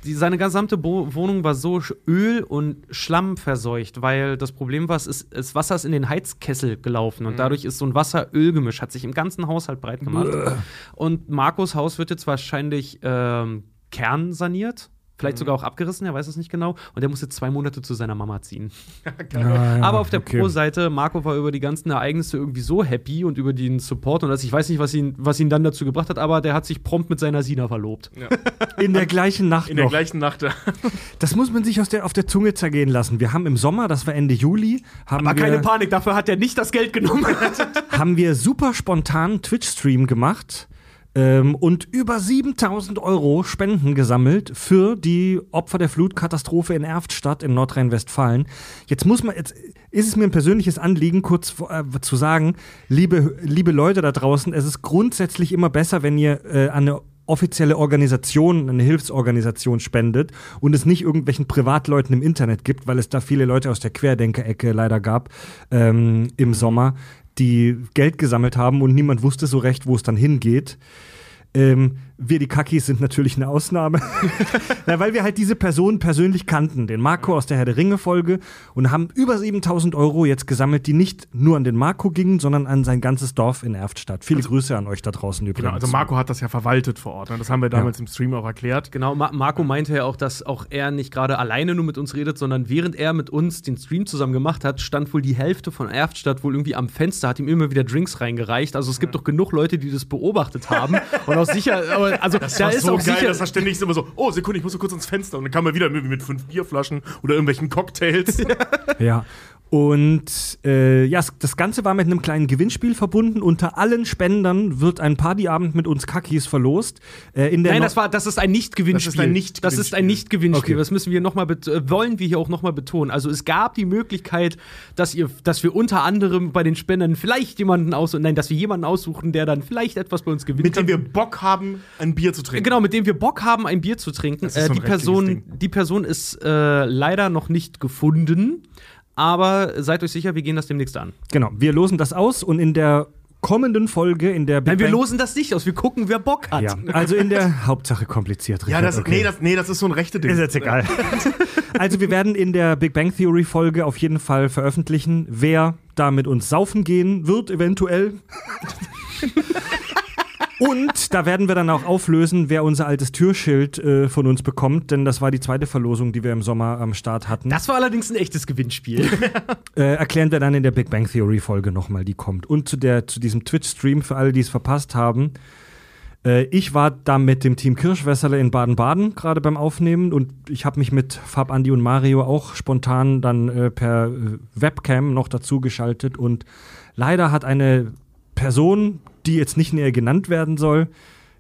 Die, seine gesamte Bo Wohnung war so Öl und Schlamm verseucht, weil das Problem war, es ist, das Wasser ist in den Heizkessel gelaufen und dadurch ist so ein Wasser-Öl-Gemisch, hat sich im ganzen Haushalt breit gemacht. Und Markus Haus wird jetzt wahrscheinlich ähm, kernsaniert. Vielleicht sogar auch abgerissen, er weiß es nicht genau. Und er muss jetzt zwei Monate zu seiner Mama ziehen. Aber auf der okay. Pro-Seite, Marco war über die ganzen Ereignisse irgendwie so happy und über den Support und das, ich weiß nicht, was ihn, was ihn dann dazu gebracht hat, aber der hat sich prompt mit seiner Sina verlobt. In der gleichen Nacht In der noch. gleichen Nacht. ja. Das muss man sich aus der, auf der Zunge zergehen lassen. Wir haben im Sommer, das war Ende Juli, haben, Aber wir, keine Panik, dafür hat er nicht das Geld genommen. haben wir super spontan Twitch-Stream gemacht ähm, und über 7000 Euro Spenden gesammelt für die Opfer der Flutkatastrophe in Erftstadt in Nordrhein-Westfalen. Jetzt muss man, jetzt ist es mir ein persönliches Anliegen, kurz äh, zu sagen, liebe, liebe Leute da draußen, es ist grundsätzlich immer besser, wenn ihr äh, an eine offizielle Organisation, eine Hilfsorganisation spendet und es nicht irgendwelchen Privatleuten im Internet gibt, weil es da viele Leute aus der Querdenker-Ecke leider gab ähm, im Sommer, die Geld gesammelt haben und niemand wusste so recht, wo es dann hingeht. Ähm, wir, die Kakis, sind natürlich eine Ausnahme. Na, weil wir halt diese Person persönlich kannten, den Marco aus der Herr der Ringe-Folge, und haben über 7000 Euro jetzt gesammelt, die nicht nur an den Marco gingen, sondern an sein ganzes Dorf in Erftstadt. Viele Grüße an euch da draußen übrigens. Genau, also Marco hat das ja verwaltet vor Ort. Ne? Das haben wir damals im Stream auch erklärt. Genau, Ma Marco meinte ja auch, dass auch er nicht gerade alleine nur mit uns redet, sondern während er mit uns den Stream zusammen gemacht hat, stand wohl die Hälfte von Erftstadt wohl irgendwie am Fenster, hat ihm immer wieder Drinks reingereicht. Also es gibt doch genug Leute, die das beobachtet haben und auch sicher, aber also da war ist so auch geil, sicher. dass er ständig immer so, oh, Sekunde, ich muss so kurz ins Fenster. Und dann kam er wieder mit, mit fünf Bierflaschen oder irgendwelchen Cocktails. Ja. Und äh, ja, das Ganze war mit einem kleinen Gewinnspiel verbunden. Unter allen Spendern wird ein Partyabend mit uns Kakis verlost. Äh, in der Nein, No- das war, das ist ein Nicht-Gewinnspiel. Das ist ein Nicht-Gewinnspiel. Das ist ein Nicht-Gewinnspiel. Okay. Das müssen wir noch mal äh, wollen wir hier auch nochmal betonen. Also es gab die Möglichkeit, dass ihr, dass wir unter anderem bei den Spendern vielleicht jemanden aussuchen, nein, dass wir jemanden aussuchen, der dann vielleicht etwas bei uns gewinnt. mit dem wir Bock haben, ein Bier zu trinken. Genau, mit dem wir Bock haben, ein Bier zu trinken. Äh, die, Person, die Person ist äh, leider noch nicht gefunden, aber seid euch sicher, wir gehen das demnächst an. Genau, wir losen das aus und in der kommenden Folge in der Big Nein, wir Bang- losen das nicht aus, wir gucken, wer Bock hat. Ja, also in der Hauptsache kompliziert. Ja, Richard, das, okay. nee, das, nee, das ist so ein rechte Ding. Ist jetzt egal. also wir werden in der Big Bang Theory Folge auf jeden Fall veröffentlichen, wer da mit uns saufen gehen wird, eventuell. Und da werden wir dann auch auflösen, wer unser altes Türschild äh, von uns bekommt, denn das war die zweite Verlosung, die wir im Sommer am Start hatten. Das war allerdings ein echtes Gewinnspiel. äh, erklären wir dann in der Big Bang Theory Folge nochmal, die kommt. Und zu, der, zu diesem Twitch-Stream für alle, die es verpasst haben. Äh, ich war da mit dem Team Kirschwässerle in Baden-Baden gerade beim Aufnehmen und ich habe mich mit Fab, Andi und Mario auch spontan dann äh, per äh, Webcam noch dazu geschaltet und leider hat eine Person, die jetzt nicht näher genannt werden soll,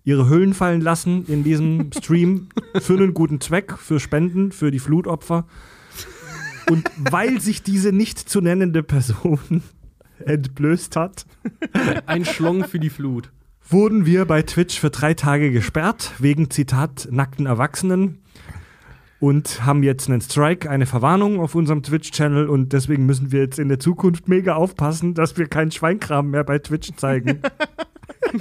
ihre Hüllen fallen lassen in diesem Stream für einen guten Zweck, für Spenden, für die Flutopfer. Und weil sich diese nicht zu nennende Person entblößt hat, ein Schlong für die Flut. wurden wir bei Twitch für drei Tage gesperrt, wegen Zitat nackten Erwachsenen. Und haben jetzt einen Strike, eine Verwarnung auf unserem Twitch-Channel und deswegen müssen wir jetzt in der Zukunft mega aufpassen, dass wir keinen Schweinkram mehr bei Twitch zeigen.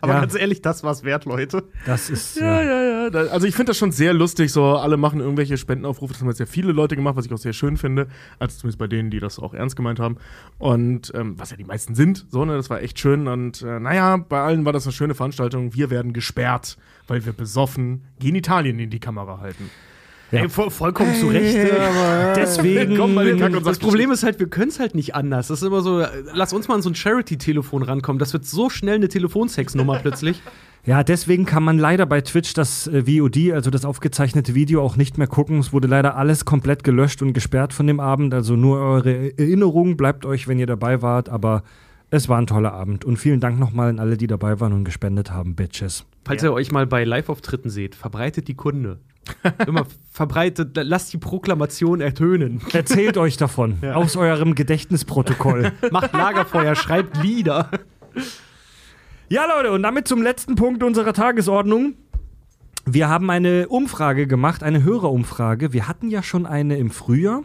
Aber Ja. ganz ehrlich, das war's wert, Leute. Das ist. Ja, ja, ja. Da, also ich finde das schon sehr lustig. So, alle machen irgendwelche Spendenaufrufe. Das haben jetzt sehr viele Leute gemacht, was ich auch sehr schön finde. Also zumindest bei denen, die das auch ernst gemeint haben. Und ähm, was ja die meisten sind, so, ne, das war echt schön. Und äh, naja, bei allen war das eine schöne Veranstaltung. Wir werden gesperrt, weil wir besoffen Genitalien in die Kamera halten. Ja. Ey, voll, vollkommen zu Recht. Deswegen. Komm, bei den Kack- und Das. Problem ist halt, wir können es halt nicht anders. Das ist immer so, lass uns mal an so ein Charity-Telefon rankommen. Das wird so schnell eine Telefonsex-Nummer plötzlich. Ja, deswegen kann man leider bei Twitch das äh, VOD, also das aufgezeichnete Video, auch nicht mehr gucken. Es wurde leider alles komplett gelöscht und gesperrt von dem Abend. Also nur eure Erinnerung bleibt euch, wenn ihr dabei wart. Aber es war ein toller Abend. Und vielen Dank nochmal an alle, die dabei waren und gespendet haben, Bitches. Falls ihr euch mal bei Live-Auftritten seht, verbreitet die Kunde. Immer verbreitet, lasst die Proklamation ertönen. Erzählt euch davon aus eurem Gedächtnisprotokoll. Macht Lagerfeuer, schreibt Lieder. Ja, Leute, und damit zum letzten Punkt unserer Tagesordnung. Wir haben eine Umfrage gemacht, eine Hörerumfrage. Wir hatten ja schon eine im Frühjahr,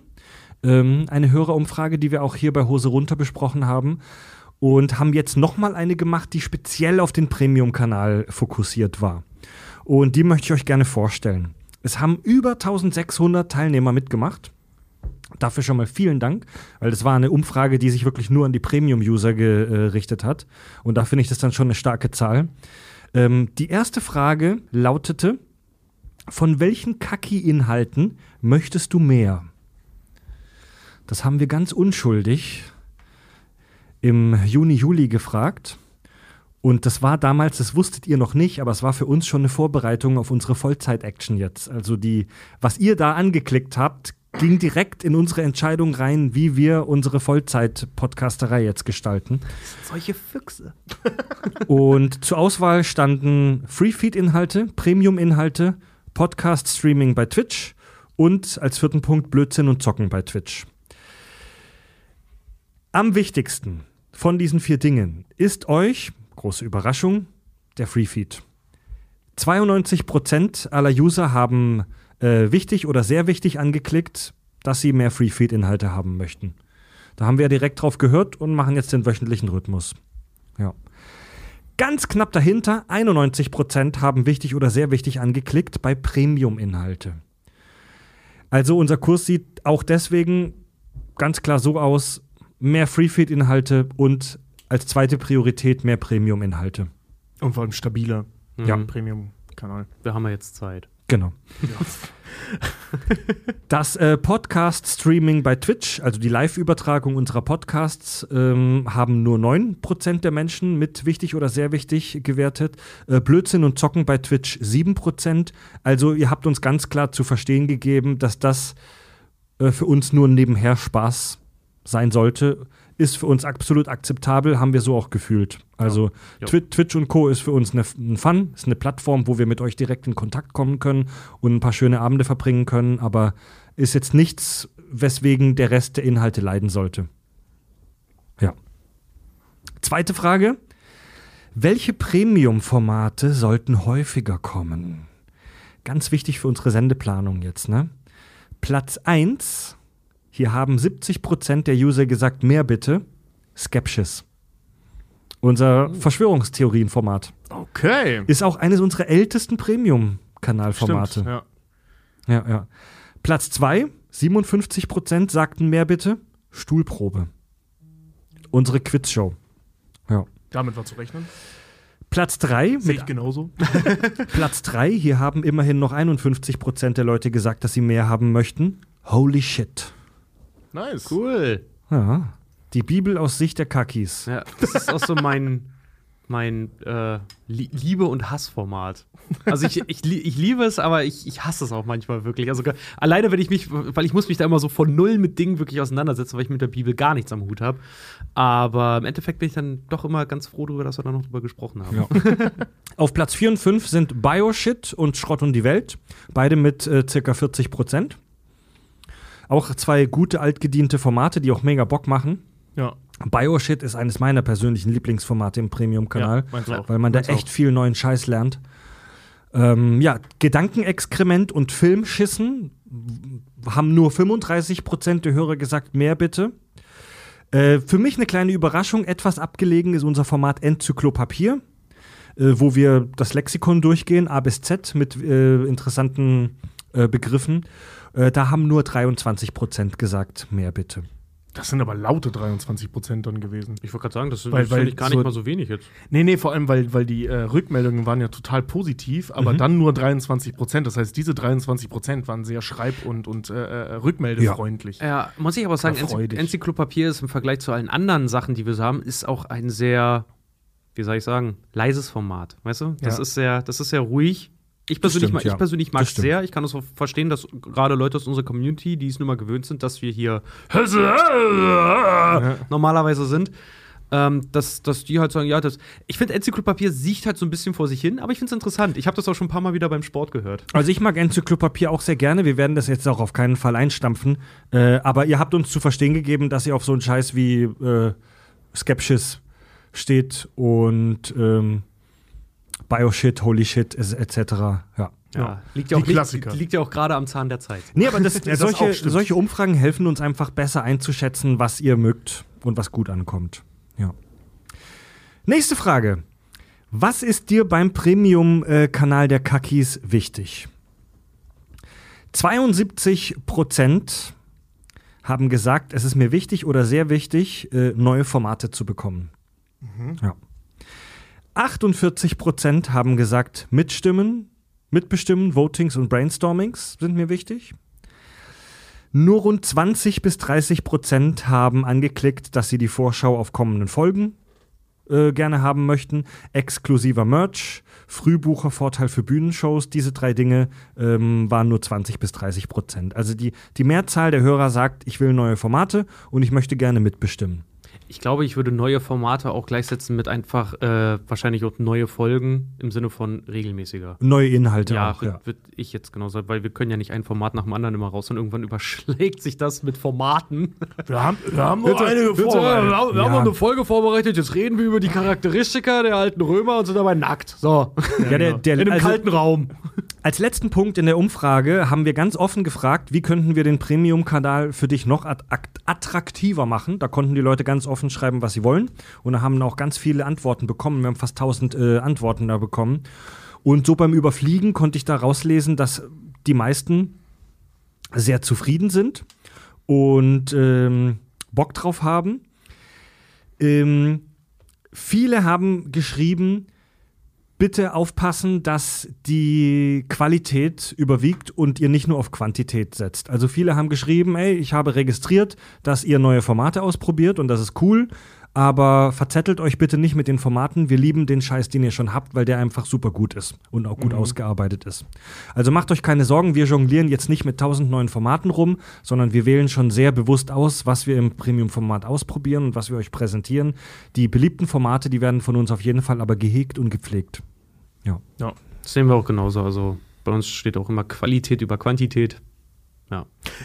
ähm, eine Hörerumfrage, die wir auch hier bei Hose runter besprochen haben. Und haben jetzt nochmal eine gemacht, die speziell auf den Premium-Kanal fokussiert war. Und die möchte ich euch gerne vorstellen. Es haben über 1600 Teilnehmer mitgemacht. Dafür schon mal vielen Dank, weil das war eine Umfrage, die sich wirklich nur an die Premium-User gerichtet hat. Und da finde ich das dann schon eine starke Zahl. Ähm, die erste Frage lautete: Von welchen Kaki-Inhalten möchtest du mehr? Das haben wir ganz unschuldig im Juni, Juli gefragt. Und das war damals, das wusstet ihr noch nicht, aber es war für uns schon eine Vorbereitung auf unsere Vollzeit-Action jetzt. Also die, was ihr da angeklickt habt, ging direkt in unsere Entscheidung rein, wie wir unsere Vollzeit-Podcasterei jetzt gestalten. Solche Füchse. Und zur Auswahl standen Free-Feed-Inhalte, Premium-Inhalte, Podcast-Streaming bei Twitch und als vierten Punkt Blödsinn und Zocken bei Twitch. Am wichtigsten von diesen vier Dingen ist euch, große Überraschung, der Free-Feed. 92% aller User haben äh, wichtig oder sehr wichtig angeklickt, dass sie mehr Free-Feed-Inhalte haben möchten. Da haben wir direkt drauf gehört und machen jetzt den wöchentlichen Rhythmus. Ja. Ganz knapp dahinter, 91% haben wichtig oder sehr wichtig angeklickt bei Premium-Inhalte. Also unser Kurs sieht auch deswegen ganz klar so aus, mehr Free-Feed-Inhalte und als zweite Priorität mehr Premium-Inhalte. Und vor allem stabiler Ja. Premium-Kanal. Wir haben ja jetzt Zeit. Genau. Das äh, Podcast-Streaming bei Twitch, also die Live-Übertragung unserer Podcasts, ähm, haben nur 9% der Menschen mit wichtig oder sehr wichtig gewertet. Äh, Blödsinn und Zocken bei Twitch 7%. Also ihr habt uns ganz klar zu verstehen gegeben, dass das äh, für uns nur nebenher Spaß sein sollte. Ist für uns absolut akzeptabel, haben wir so auch gefühlt. Also Ja. Twi Twitch und Co. ist für uns eine, ein Fun, ist eine Plattform, wo wir mit euch direkt in Kontakt kommen können und ein paar schöne Abende verbringen können, aber ist jetzt nichts, weswegen der Rest der Inhalte leiden sollte. Ja. Zweite Frage. Welche Premium-Formate sollten häufiger kommen? Ganz wichtig für unsere Sendeplanung jetzt, ne? Platz 1, hier haben 70% der User gesagt, mehr bitte, Skepsis. Unser Verschwörungstheorienformat. Okay. Ist auch eines unserer ältesten Premium-Kanalformate. Ja. Ja, ja. Platz 2, 57% sagten mehr bitte, Stuhlprobe. Unsere Quizshow. Ja. Damit war zu rechnen. Platz 3, Sehe ich genauso. Platz 3, hier haben immerhin noch 51% der Leute gesagt, dass sie mehr haben möchten. Holy shit. Nice. Cool. Ja. Die Bibel aus Sicht der Kakis. Ja, das ist auch so mein, mein äh, Lie- Liebe- und Hassformat. Also ich, ich, ich liebe es, aber ich, ich hasse es auch manchmal wirklich. Also alleine, wenn ich mich, weil ich muss mich da immer so von null mit Dingen wirklich auseinandersetzen, weil ich mit der Bibel gar nichts am Hut habe. Aber im Endeffekt bin ich dann doch immer ganz froh darüber, dass wir da noch drüber gesprochen haben. Ja. Auf Platz 4 und 5 sind Bioshit und Schrott und die Welt. Beide mit äh, circa 40 Prozent. Auch zwei gute altgediente Formate, die auch mega Bock machen. Ja. Bioshit ist eines meiner persönlichen Lieblingsformate im Premium-Kanal, Ja, auch. weil man da echt viel neuen Scheiß lernt. Ähm, ja, Gedankenexkrement und Filmschissen haben nur 35% der Hörer gesagt, mehr bitte. Äh, für mich eine kleine Überraschung, etwas abgelegen ist unser Format Enzyklopapier, äh, wo wir das Lexikon durchgehen, A bis Z, mit äh, interessanten äh, Begriffen. Äh, da haben nur 23% gesagt, mehr bitte. Das sind aber laute 23 Prozent dann gewesen. Ich wollte gerade sagen, das, sind- Weil- weil gar so- nicht mal so wenig jetzt. Nee, nee, vor allem, weil, weil die äh, Rückmeldungen waren ja total positiv, aber dann nur 23 Prozent. Das heißt, diese 23 Prozent waren sehr schreib- und, und äh, äh, rückmeldefreundlich. Ja, muss ich aber sagen. Enzyklopapier ist im Vergleich zu allen anderen Sachen, die wir so haben, ist auch ein sehr, wie soll ich sagen, leises Format. Weißt du? Das Ja. ist sehr, das ist sehr ruhig. Ich persönlich, stimmt, mag, ja. ich persönlich mag Das es sehr. Ich kann es auch verstehen, dass gerade Leute aus unserer Community, die es nun mal gewöhnt sind, dass wir hier normalerweise sind, ähm, dass, dass die halt sagen, ja, das. Ich finde, Enzyklopapier sieht halt so ein bisschen vor sich hin, aber ich finde es interessant. Ich habe das auch schon ein paar Mal wieder beim Sport gehört. Also ich mag Enzyklopapier auch sehr gerne. Wir werden das jetzt auch auf keinen Fall einstampfen. Äh, aber ihr habt uns zu verstehen gegeben, dass ihr auf so einen Scheiß wie äh, Skepsis steht und ähm, Bioshit, Holy Shit, etc. Ja. Ja, liegt Die ja auch, Klassiker. Liegt, liegt ja auch gerade am Zahn der Zeit. Nee, aber das, das solche, solche Umfragen helfen uns einfach besser einzuschätzen, was ihr mögt und was gut ankommt. Ja. Nächste Frage. Was ist dir beim Premium-Kanal der Kakis wichtig? 72 Prozent haben gesagt, es ist mir wichtig oder sehr wichtig, äh, neue Formate zu bekommen. Ja. 48 Prozent haben gesagt, mitstimmen, mitbestimmen, Votings und Brainstormings sind mir wichtig. Nur rund 20 bis 30 Prozent haben angeklickt, dass sie die Vorschau auf kommenden Folgen äh, gerne haben möchten. Exklusiver Merch, Frühbuchervorteil für Bühnenshows, diese drei Dinge ähm, waren nur 20 bis 30 Prozent. Also die, die Mehrzahl der Hörer sagt, ich will neue Formate und ich möchte gerne mitbestimmen. Ich glaube, ich würde neue Formate auch gleichsetzen mit einfach äh, wahrscheinlich auch neue Folgen im Sinne von regelmäßiger. Neue Inhalte Ja, auch, ja. würde ich jetzt genau sagen, weil wir können ja nicht ein Format nach dem anderen immer raus und irgendwann überschlägt sich das mit Formaten. Wir haben, wir haben nur vorbereitet. haben, wir haben Ja. eine Folge vorbereitet, jetzt reden wir über die Charakteristika der alten Römer und sind dabei nackt. So. Ja, der, der, In einem also- kalten Raum. Als letzten Punkt in der Umfrage haben wir ganz offen gefragt, wie könnten wir den Premium-Kanal für dich noch at at- attraktiver machen. Da konnten die Leute ganz offen schreiben, was sie wollen. Und da haben auch ganz viele Antworten bekommen. Wir haben fast 1000 äh, Antworten da bekommen. Und so beim Überfliegen konnte ich da rauslesen, dass die meisten sehr zufrieden sind und ähm, Bock drauf haben. Ähm, viele haben geschrieben, bitte aufpassen, dass die Qualität überwiegt und ihr nicht nur auf Quantität setzt. Also viele haben geschrieben, ey, ich habe registriert, dass ihr neue Formate ausprobiert und das ist cool, aber verzettelt euch bitte nicht mit den Formaten. Wir lieben den Scheiß, den ihr schon habt, weil der einfach super gut ist und auch gut ausgearbeitet ist. Also macht euch keine Sorgen, wir jonglieren jetzt nicht mit tausend neuen Formaten rum, sondern wir wählen schon sehr bewusst aus, was wir im Premium-Format ausprobieren und was wir euch präsentieren. Die beliebten Formate, die werden von uns auf jeden Fall aber gehegt und gepflegt. Ja. Ja. Das sehen wir auch genauso. Also bei uns steht auch immer Qualität über Quantität.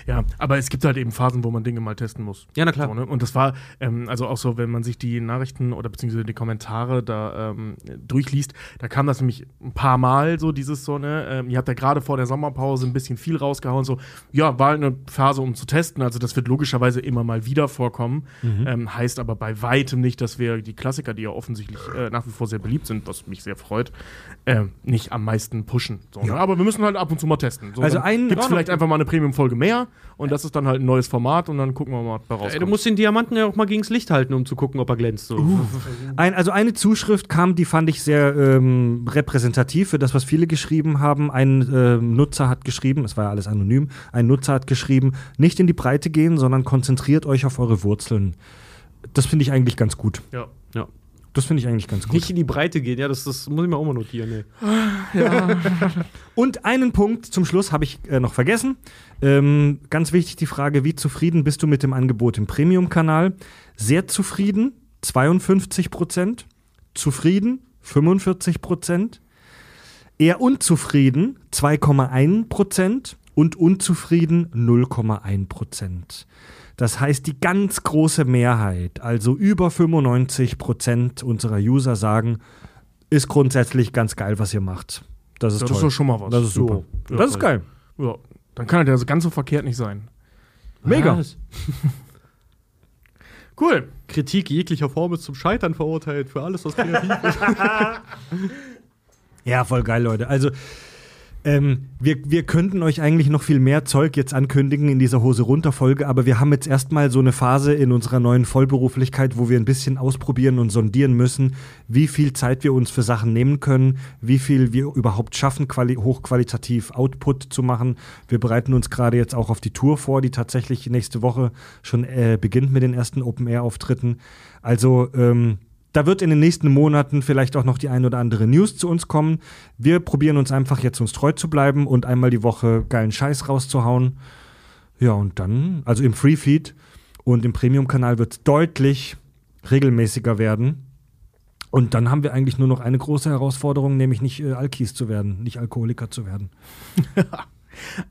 Ja. Ja, aber es gibt halt eben Phasen, wo man Dinge mal testen muss. Ja, na klar. So, ne? Und das war, ähm, also auch so, wenn man sich die Nachrichten oder beziehungsweise die Kommentare da ähm, durchliest, da kam das nämlich ein paar Mal so, dieses so, ne, ähm, ihr habt ja gerade vor der Sommerpause ein bisschen viel rausgehauen, so, ja, war eine Phase, um zu testen, also das wird logischerweise immer mal wieder vorkommen, ähm, heißt aber bei weitem nicht, dass wir die Klassiker, die ja offensichtlich äh, nach wie vor sehr beliebt sind, was mich sehr freut, äh, nicht am meisten pushen. So, ne? Aber wir müssen halt ab und zu mal testen. So, Also dann ein- gibt's Ja, vielleicht einfach mal eine Premium-Folge mehr und das ist dann halt ein neues Format und dann gucken wir mal, was da Ey, rauskommt. du musst den Diamanten ja auch mal gegens Licht halten, um zu gucken, ob er glänzt. So. Ein, also eine Zuschrift kam, die fand ich sehr ähm, repräsentativ für das, was viele geschrieben haben. Ein ähm, Nutzer hat geschrieben, es war ja alles anonym, ein Nutzer hat geschrieben, nicht in die Breite gehen, sondern konzentriert euch auf eure Wurzeln. Das finde ich eigentlich ganz gut. ja. Das finde ich eigentlich ganz gut. Nicht in die Breite gehen, ja, das, das muss ich mir auch mal notieren. Ey. Und einen Punkt zum Schluss habe ich äh, noch vergessen. Ähm, ganz wichtig die Frage, wie zufrieden bist du mit dem Angebot im Premium-Kanal? Sehr zufrieden, 52 Prozent. Zufrieden, 45 Prozent. Eher unzufrieden, 2,1 Prozent. Und unzufrieden, 0,1 Prozent. Das heißt, die ganz große Mehrheit, also über 95 Prozent unserer User sagen, ist grundsätzlich ganz geil, was ihr macht. Das ist Das toll. ist doch schon mal was. Das ist super. Ja, das ist geil. Ja, dann kann er ja ganz so verkehrt nicht sein. Mega. Was? Cool. Kritik jeglicher Form ist zum Scheitern verurteilt für alles, was kreativ ist. Ja, voll geil, Leute. Also, ähm, wir, wir könnten euch eigentlich noch viel mehr Zeug jetzt ankündigen in dieser Hose runter Folge, aber wir haben jetzt erstmal so eine Phase in unserer neuen Vollberuflichkeit, wo wir ein bisschen ausprobieren und sondieren müssen, wie viel Zeit wir uns für Sachen nehmen können, wie viel wir überhaupt schaffen, quali hochqualitativ Output zu machen. Wir bereiten uns gerade jetzt auch auf die Tour vor, die tatsächlich nächste Woche schon äh, beginnt mit den ersten Open-Air-Auftritten. Also, ähm, da wird in den nächsten Monaten vielleicht auch noch die ein oder andere News zu uns kommen. Wir probieren uns einfach jetzt uns treu zu bleiben und einmal die Woche geilen Scheiß rauszuhauen. Ja, und dann, also im Free Feed und im Premium-Kanal wird es deutlich regelmäßiger werden. Und dann haben wir eigentlich nur noch eine große Herausforderung, nämlich nicht äh, Alkis zu werden, nicht Alkoholiker zu werden.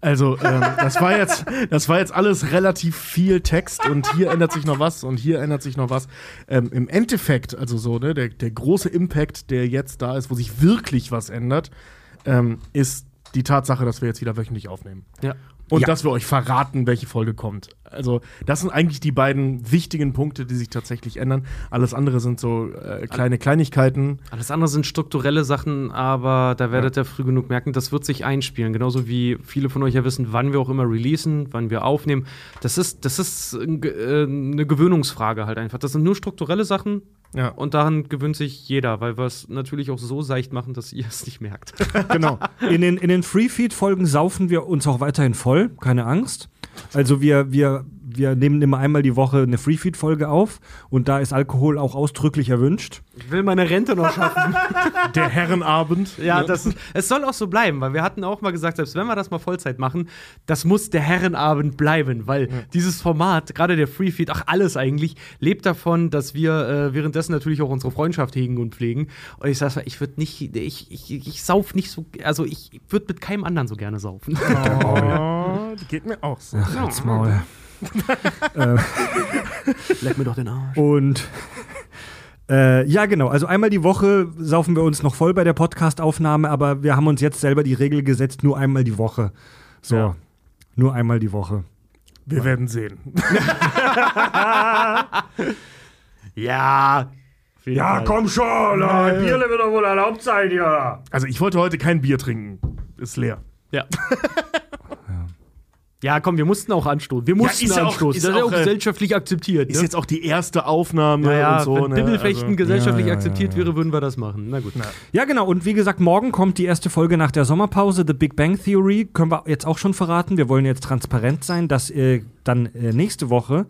Also, ähm, das, war jetzt, das war jetzt alles relativ viel Text und hier ändert sich noch was und hier ändert sich noch was. Ähm, Im Endeffekt, also so, ne, der, der große Impact, der jetzt da ist, wo sich wirklich was ändert, ähm, ist die Tatsache, dass wir jetzt wieder wöchentlich aufnehmen. Ja. Und Ja. dass wir euch verraten, welche Folge kommt. Also, das sind eigentlich die beiden wichtigen Punkte, die sich tatsächlich ändern. Alles andere sind so äh, kleine Kleinigkeiten. Alles andere sind strukturelle Sachen, aber da werdet ihr früh genug merken, das wird sich einspielen. Genauso wie viele von euch ja wissen, wann wir auch immer releasen, wann wir aufnehmen. Das ist, das ist äh, äh, eine Gewöhnungsfrage halt einfach. Das sind nur strukturelle Sachen Ja. und daran gewöhnt sich jeder, weil wir es natürlich auch so seicht machen, dass ihr es nicht merkt. Genau. In den, in den Free-Feed-Folgen saufen wir uns auch weiterhin voll, keine Angst. Also wir, wir, wir nehmen immer einmal die Woche eine Free-Feed-Folge auf und da ist Alkohol auch ausdrücklich erwünscht. Ich will meine Rente noch schaffen. Der Herrenabend. Ja, das, es soll auch so bleiben, weil wir hatten auch mal gesagt, selbst wenn wir das mal Vollzeit machen, das muss der Herrenabend bleiben, weil dieses Format, gerade der Freefeed, ach alles eigentlich, lebt davon, dass wir äh, währenddessen natürlich auch unsere Freundschaft hegen und pflegen. Und ich sag's mal, ich würde nicht, ich, ich, ich sauf nicht so, also ich würde mit keinem anderen so gerne saufen. Oh, die geht mir auch so. Ach, halt's Maul. Leck mir doch den Arsch. Und äh, ja, genau. Also einmal die Woche saufen wir uns noch voll bei der Podcast-Aufnahme, aber wir haben uns jetzt selber die Regel gesetzt, nur einmal die Woche. So, Ja. nur einmal die Woche. Wir werden sehen. Ja. Ja, komm schon, Bierle wird doch wohl erlaubt sein, ja. Also, ich wollte heute kein Bier trinken. Ist leer. Ja. Ja, komm, wir mussten auch anstoßen. Wir mussten ist ja auch- anstoßen. ist das ist auch, auch äh, gesellschaftlich akzeptiert. Ist ne? jetzt auch die erste Aufnahme Naja, und so. wenn ne? Bimmelfechten Also, gesellschaftlich Ja, ja, akzeptiert ja, ja. wäre, würden wir das machen. Na gut. Ja, genau. Und wie gesagt, morgen kommt die erste Folge nach der Sommerpause, The Big Bang Theory. Können wir jetzt auch schon verraten. Wir wollen jetzt transparent sein, dass äh, dann äh, nächste Woche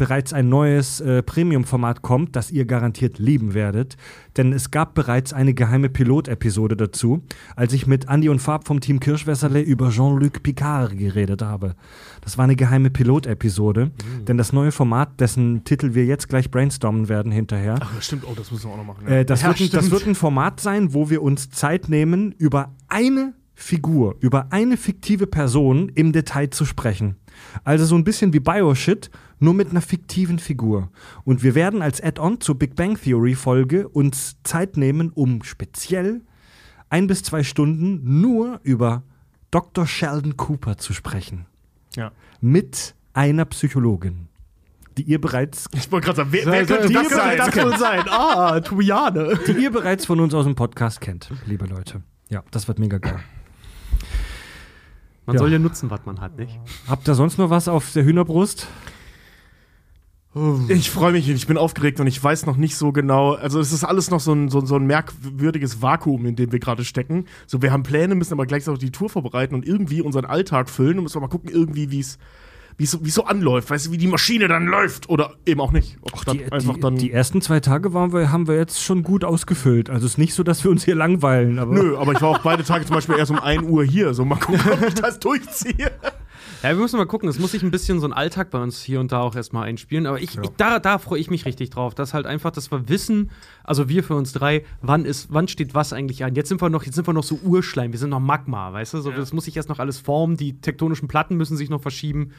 bereits ein neues äh, Premium-Format kommt, das ihr garantiert lieben werdet. Denn es gab bereits eine geheime Pilot-Episode dazu, als ich mit Andy und Fab vom Team Kirschwässerle über Jean-Luc Picard geredet habe. Das war eine geheime Pilot-Episode, denn das neue Format, dessen Titel wir jetzt gleich brainstormen werden hinterher, Ach, ja, stimmt. Oh, das müssen wir auch noch machen. äh, das, Ja, wird das wird ein Format sein, wo wir uns Zeit nehmen, über eine Figur, über eine fiktive Person im Detail zu sprechen. Also so ein bisschen wie Bioshit, nur mit einer fiktiven Figur. Und wir werden als Add-on zur Big Bang Theory Folge uns Zeit nehmen, um speziell ein bis zwei Stunden nur über Dr. Sheldon Cooper zu sprechen. Ja. Mit einer Psychologin, die ihr bereits Ich wollte gerade sagen, wer, wer könnte das sein? das wohl sein? Ah, Tubiane. die ihr bereits von uns aus dem Podcast kennt, liebe Leute. Ja, das wird mega geil. Man Ja. soll ja nutzen, was man hat, nicht? Habt ihr sonst noch was auf der Hühnerbrust? Ich freue mich, ich bin aufgeregt und ich weiß noch nicht so genau. Also, es ist alles noch so ein, so, so ein merkwürdiges Vakuum, in dem wir gerade stecken. So, wir haben Pläne, müssen aber gleichzeitig auch die Tour vorbereiten und irgendwie unseren Alltag füllen und müssen wir mal gucken, irgendwie, wie es wie so, wie so anläuft. Weißt du, wie die Maschine dann läuft oder eben auch nicht. Dann Die, einfach die, dann. die ersten zwei Tage waren wir, haben wir jetzt schon gut ausgefüllt. Also es ist nicht so, dass wir uns hier langweilen. Aber Nö, aber ich war auch beide Tage zum Beispiel erst um 1 Uhr hier. So, mal gucken, ob ich das durchziehe. Ja, wir müssen mal gucken. Es muss sich ein bisschen so ein Alltag bei uns hier und da auch erstmal einspielen. Aber ich, ich da, da freue ich mich richtig drauf, dass halt einfach, dass wir wissen, also wir für uns drei, wann ist, wann steht was eigentlich an. Jetzt sind wir noch, jetzt sind wir noch so Urschleim, wir sind noch Magma, weißt du? So, Das muss sich erst noch alles formen, die tektonischen Platten müssen sich noch verschieben.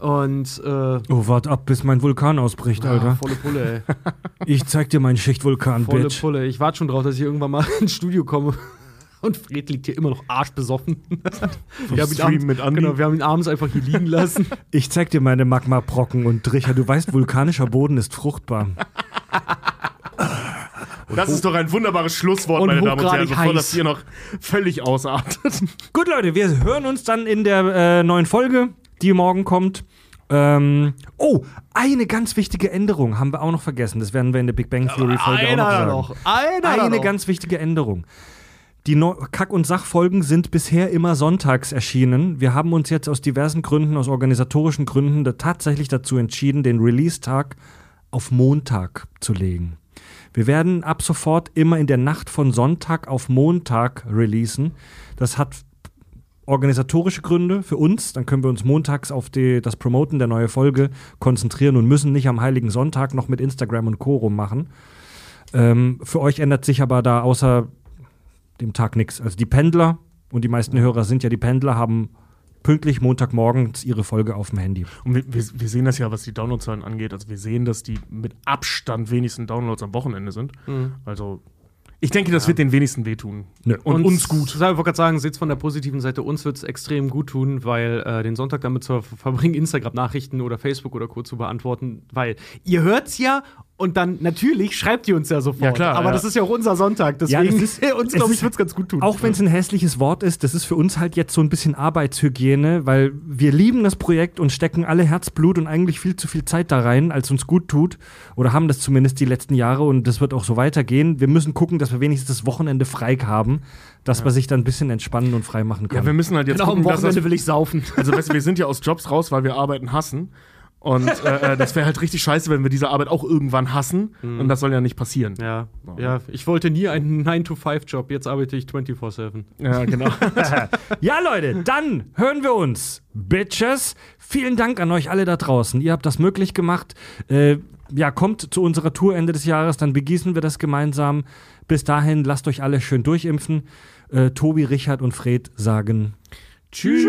Und äh, Oh, wart ab, bis mein Vulkan ausbricht, ah, Alter. volle Pulle, ey. Ich zeig dir meinen Schichtvulkan, volle Bitch. Pulle. Ich warte schon drauf, dass ich irgendwann mal ins Studio komme Und Fred liegt hier immer noch arschbesoffen. wir haben ihn abends, mit Andi. Genau, wir haben ihn abends einfach hier liegen lassen. Ich zeig dir meine Magma-Brocken und Richard, du weißt, vulkanischer Boden ist fruchtbar. Das ist doch ein wunderbares Schlusswort, Und meine Damen und Herren, bevor heiß. das hier noch völlig ausartet. Gut, Leute, wir hören uns dann in der äh, neuen Folge, die morgen kommt. Ähm, oh, eine ganz wichtige Änderung haben wir auch noch vergessen. Das werden wir in der Big Bang Theory Folge auch noch sagen. noch. Einer Eine noch. ganz wichtige Änderung. Die Neu Kack- und Sachfolgen sind bisher immer sonntags erschienen. Wir haben uns jetzt aus diversen Gründen, aus organisatorischen Gründen, da tatsächlich dazu entschieden, den Release-Tag auf Montag zu legen. Wir werden ab sofort immer in der Nacht von Sonntag auf Montag releasen. Das hat organisatorische Gründe für uns. Dann können wir uns montags auf die, das Promoten der neuen Folge konzentrieren und müssen nicht am Heiligen Sonntag noch mit Instagram und Co. rummachen. Ähm, für euch ändert sich aber da außer dem Tag nichts. Also die Pendler und die meisten Hörer sind ja die Pendler, haben pünktlich Montagmorgens ihre Folge auf dem Handy. Und wir, wir, wir sehen das ja, was die Downloadzahlen angeht. Also wir sehen, dass die mit Abstand wenigsten Downloads am Wochenende sind. Also ich denke, das wird den wenigsten wehtun. Nö. Und uns gut. Ich wollte gerade sagen, seht von der positiven Seite, uns wird es extrem gut tun, weil äh, den Sonntag damit zu verbringen, Instagram-Nachrichten oder Facebook oder Co. zu beantworten, weil ihr hört's ja und dann natürlich schreibt ihr uns ja sofort. Ja, klar, Aber ja. das ist ja auch unser Sonntag, deswegen das ist- uns, es glaube ich, ist- wird's ganz gut tun. Auch wenn es ein hässliches Wort ist, das ist für uns halt jetzt so ein bisschen Arbeitshygiene, weil wir lieben das Projekt und stecken alle Herzblut und eigentlich viel zu viel Zeit da rein, als uns gut tut. Oder haben das zumindest die letzten Jahre und das wird auch so weitergehen. Wir müssen gucken, dass wir wenigstens das Wochenende frei haben, dass man sich dann ein bisschen entspannen und frei machen kann. Ja, wir müssen halt jetzt genau, am gucken, dass Wochenende das, will ich saufen. Also weißt du, wir sind ja aus Jobs raus, weil wir Arbeiten hassen. Und äh, äh, das wäre halt richtig scheiße, wenn wir diese Arbeit auch irgendwann hassen. Und das soll ja nicht passieren. Ja, ja, ich wollte nie einen 9-to-5-Job, jetzt arbeite ich 24-7. Ja, genau. Ja, Leute, dann hören wir uns. Bitches. Vielen Dank an euch alle da draußen. Ihr habt das möglich gemacht. Äh, ja, kommt zu unserer Tour Ende des Jahres, dann begießen wir das gemeinsam. Bis dahin, lasst euch alle schön durchimpfen. Äh, Tobi, Richard und Fred sagen Tschüss.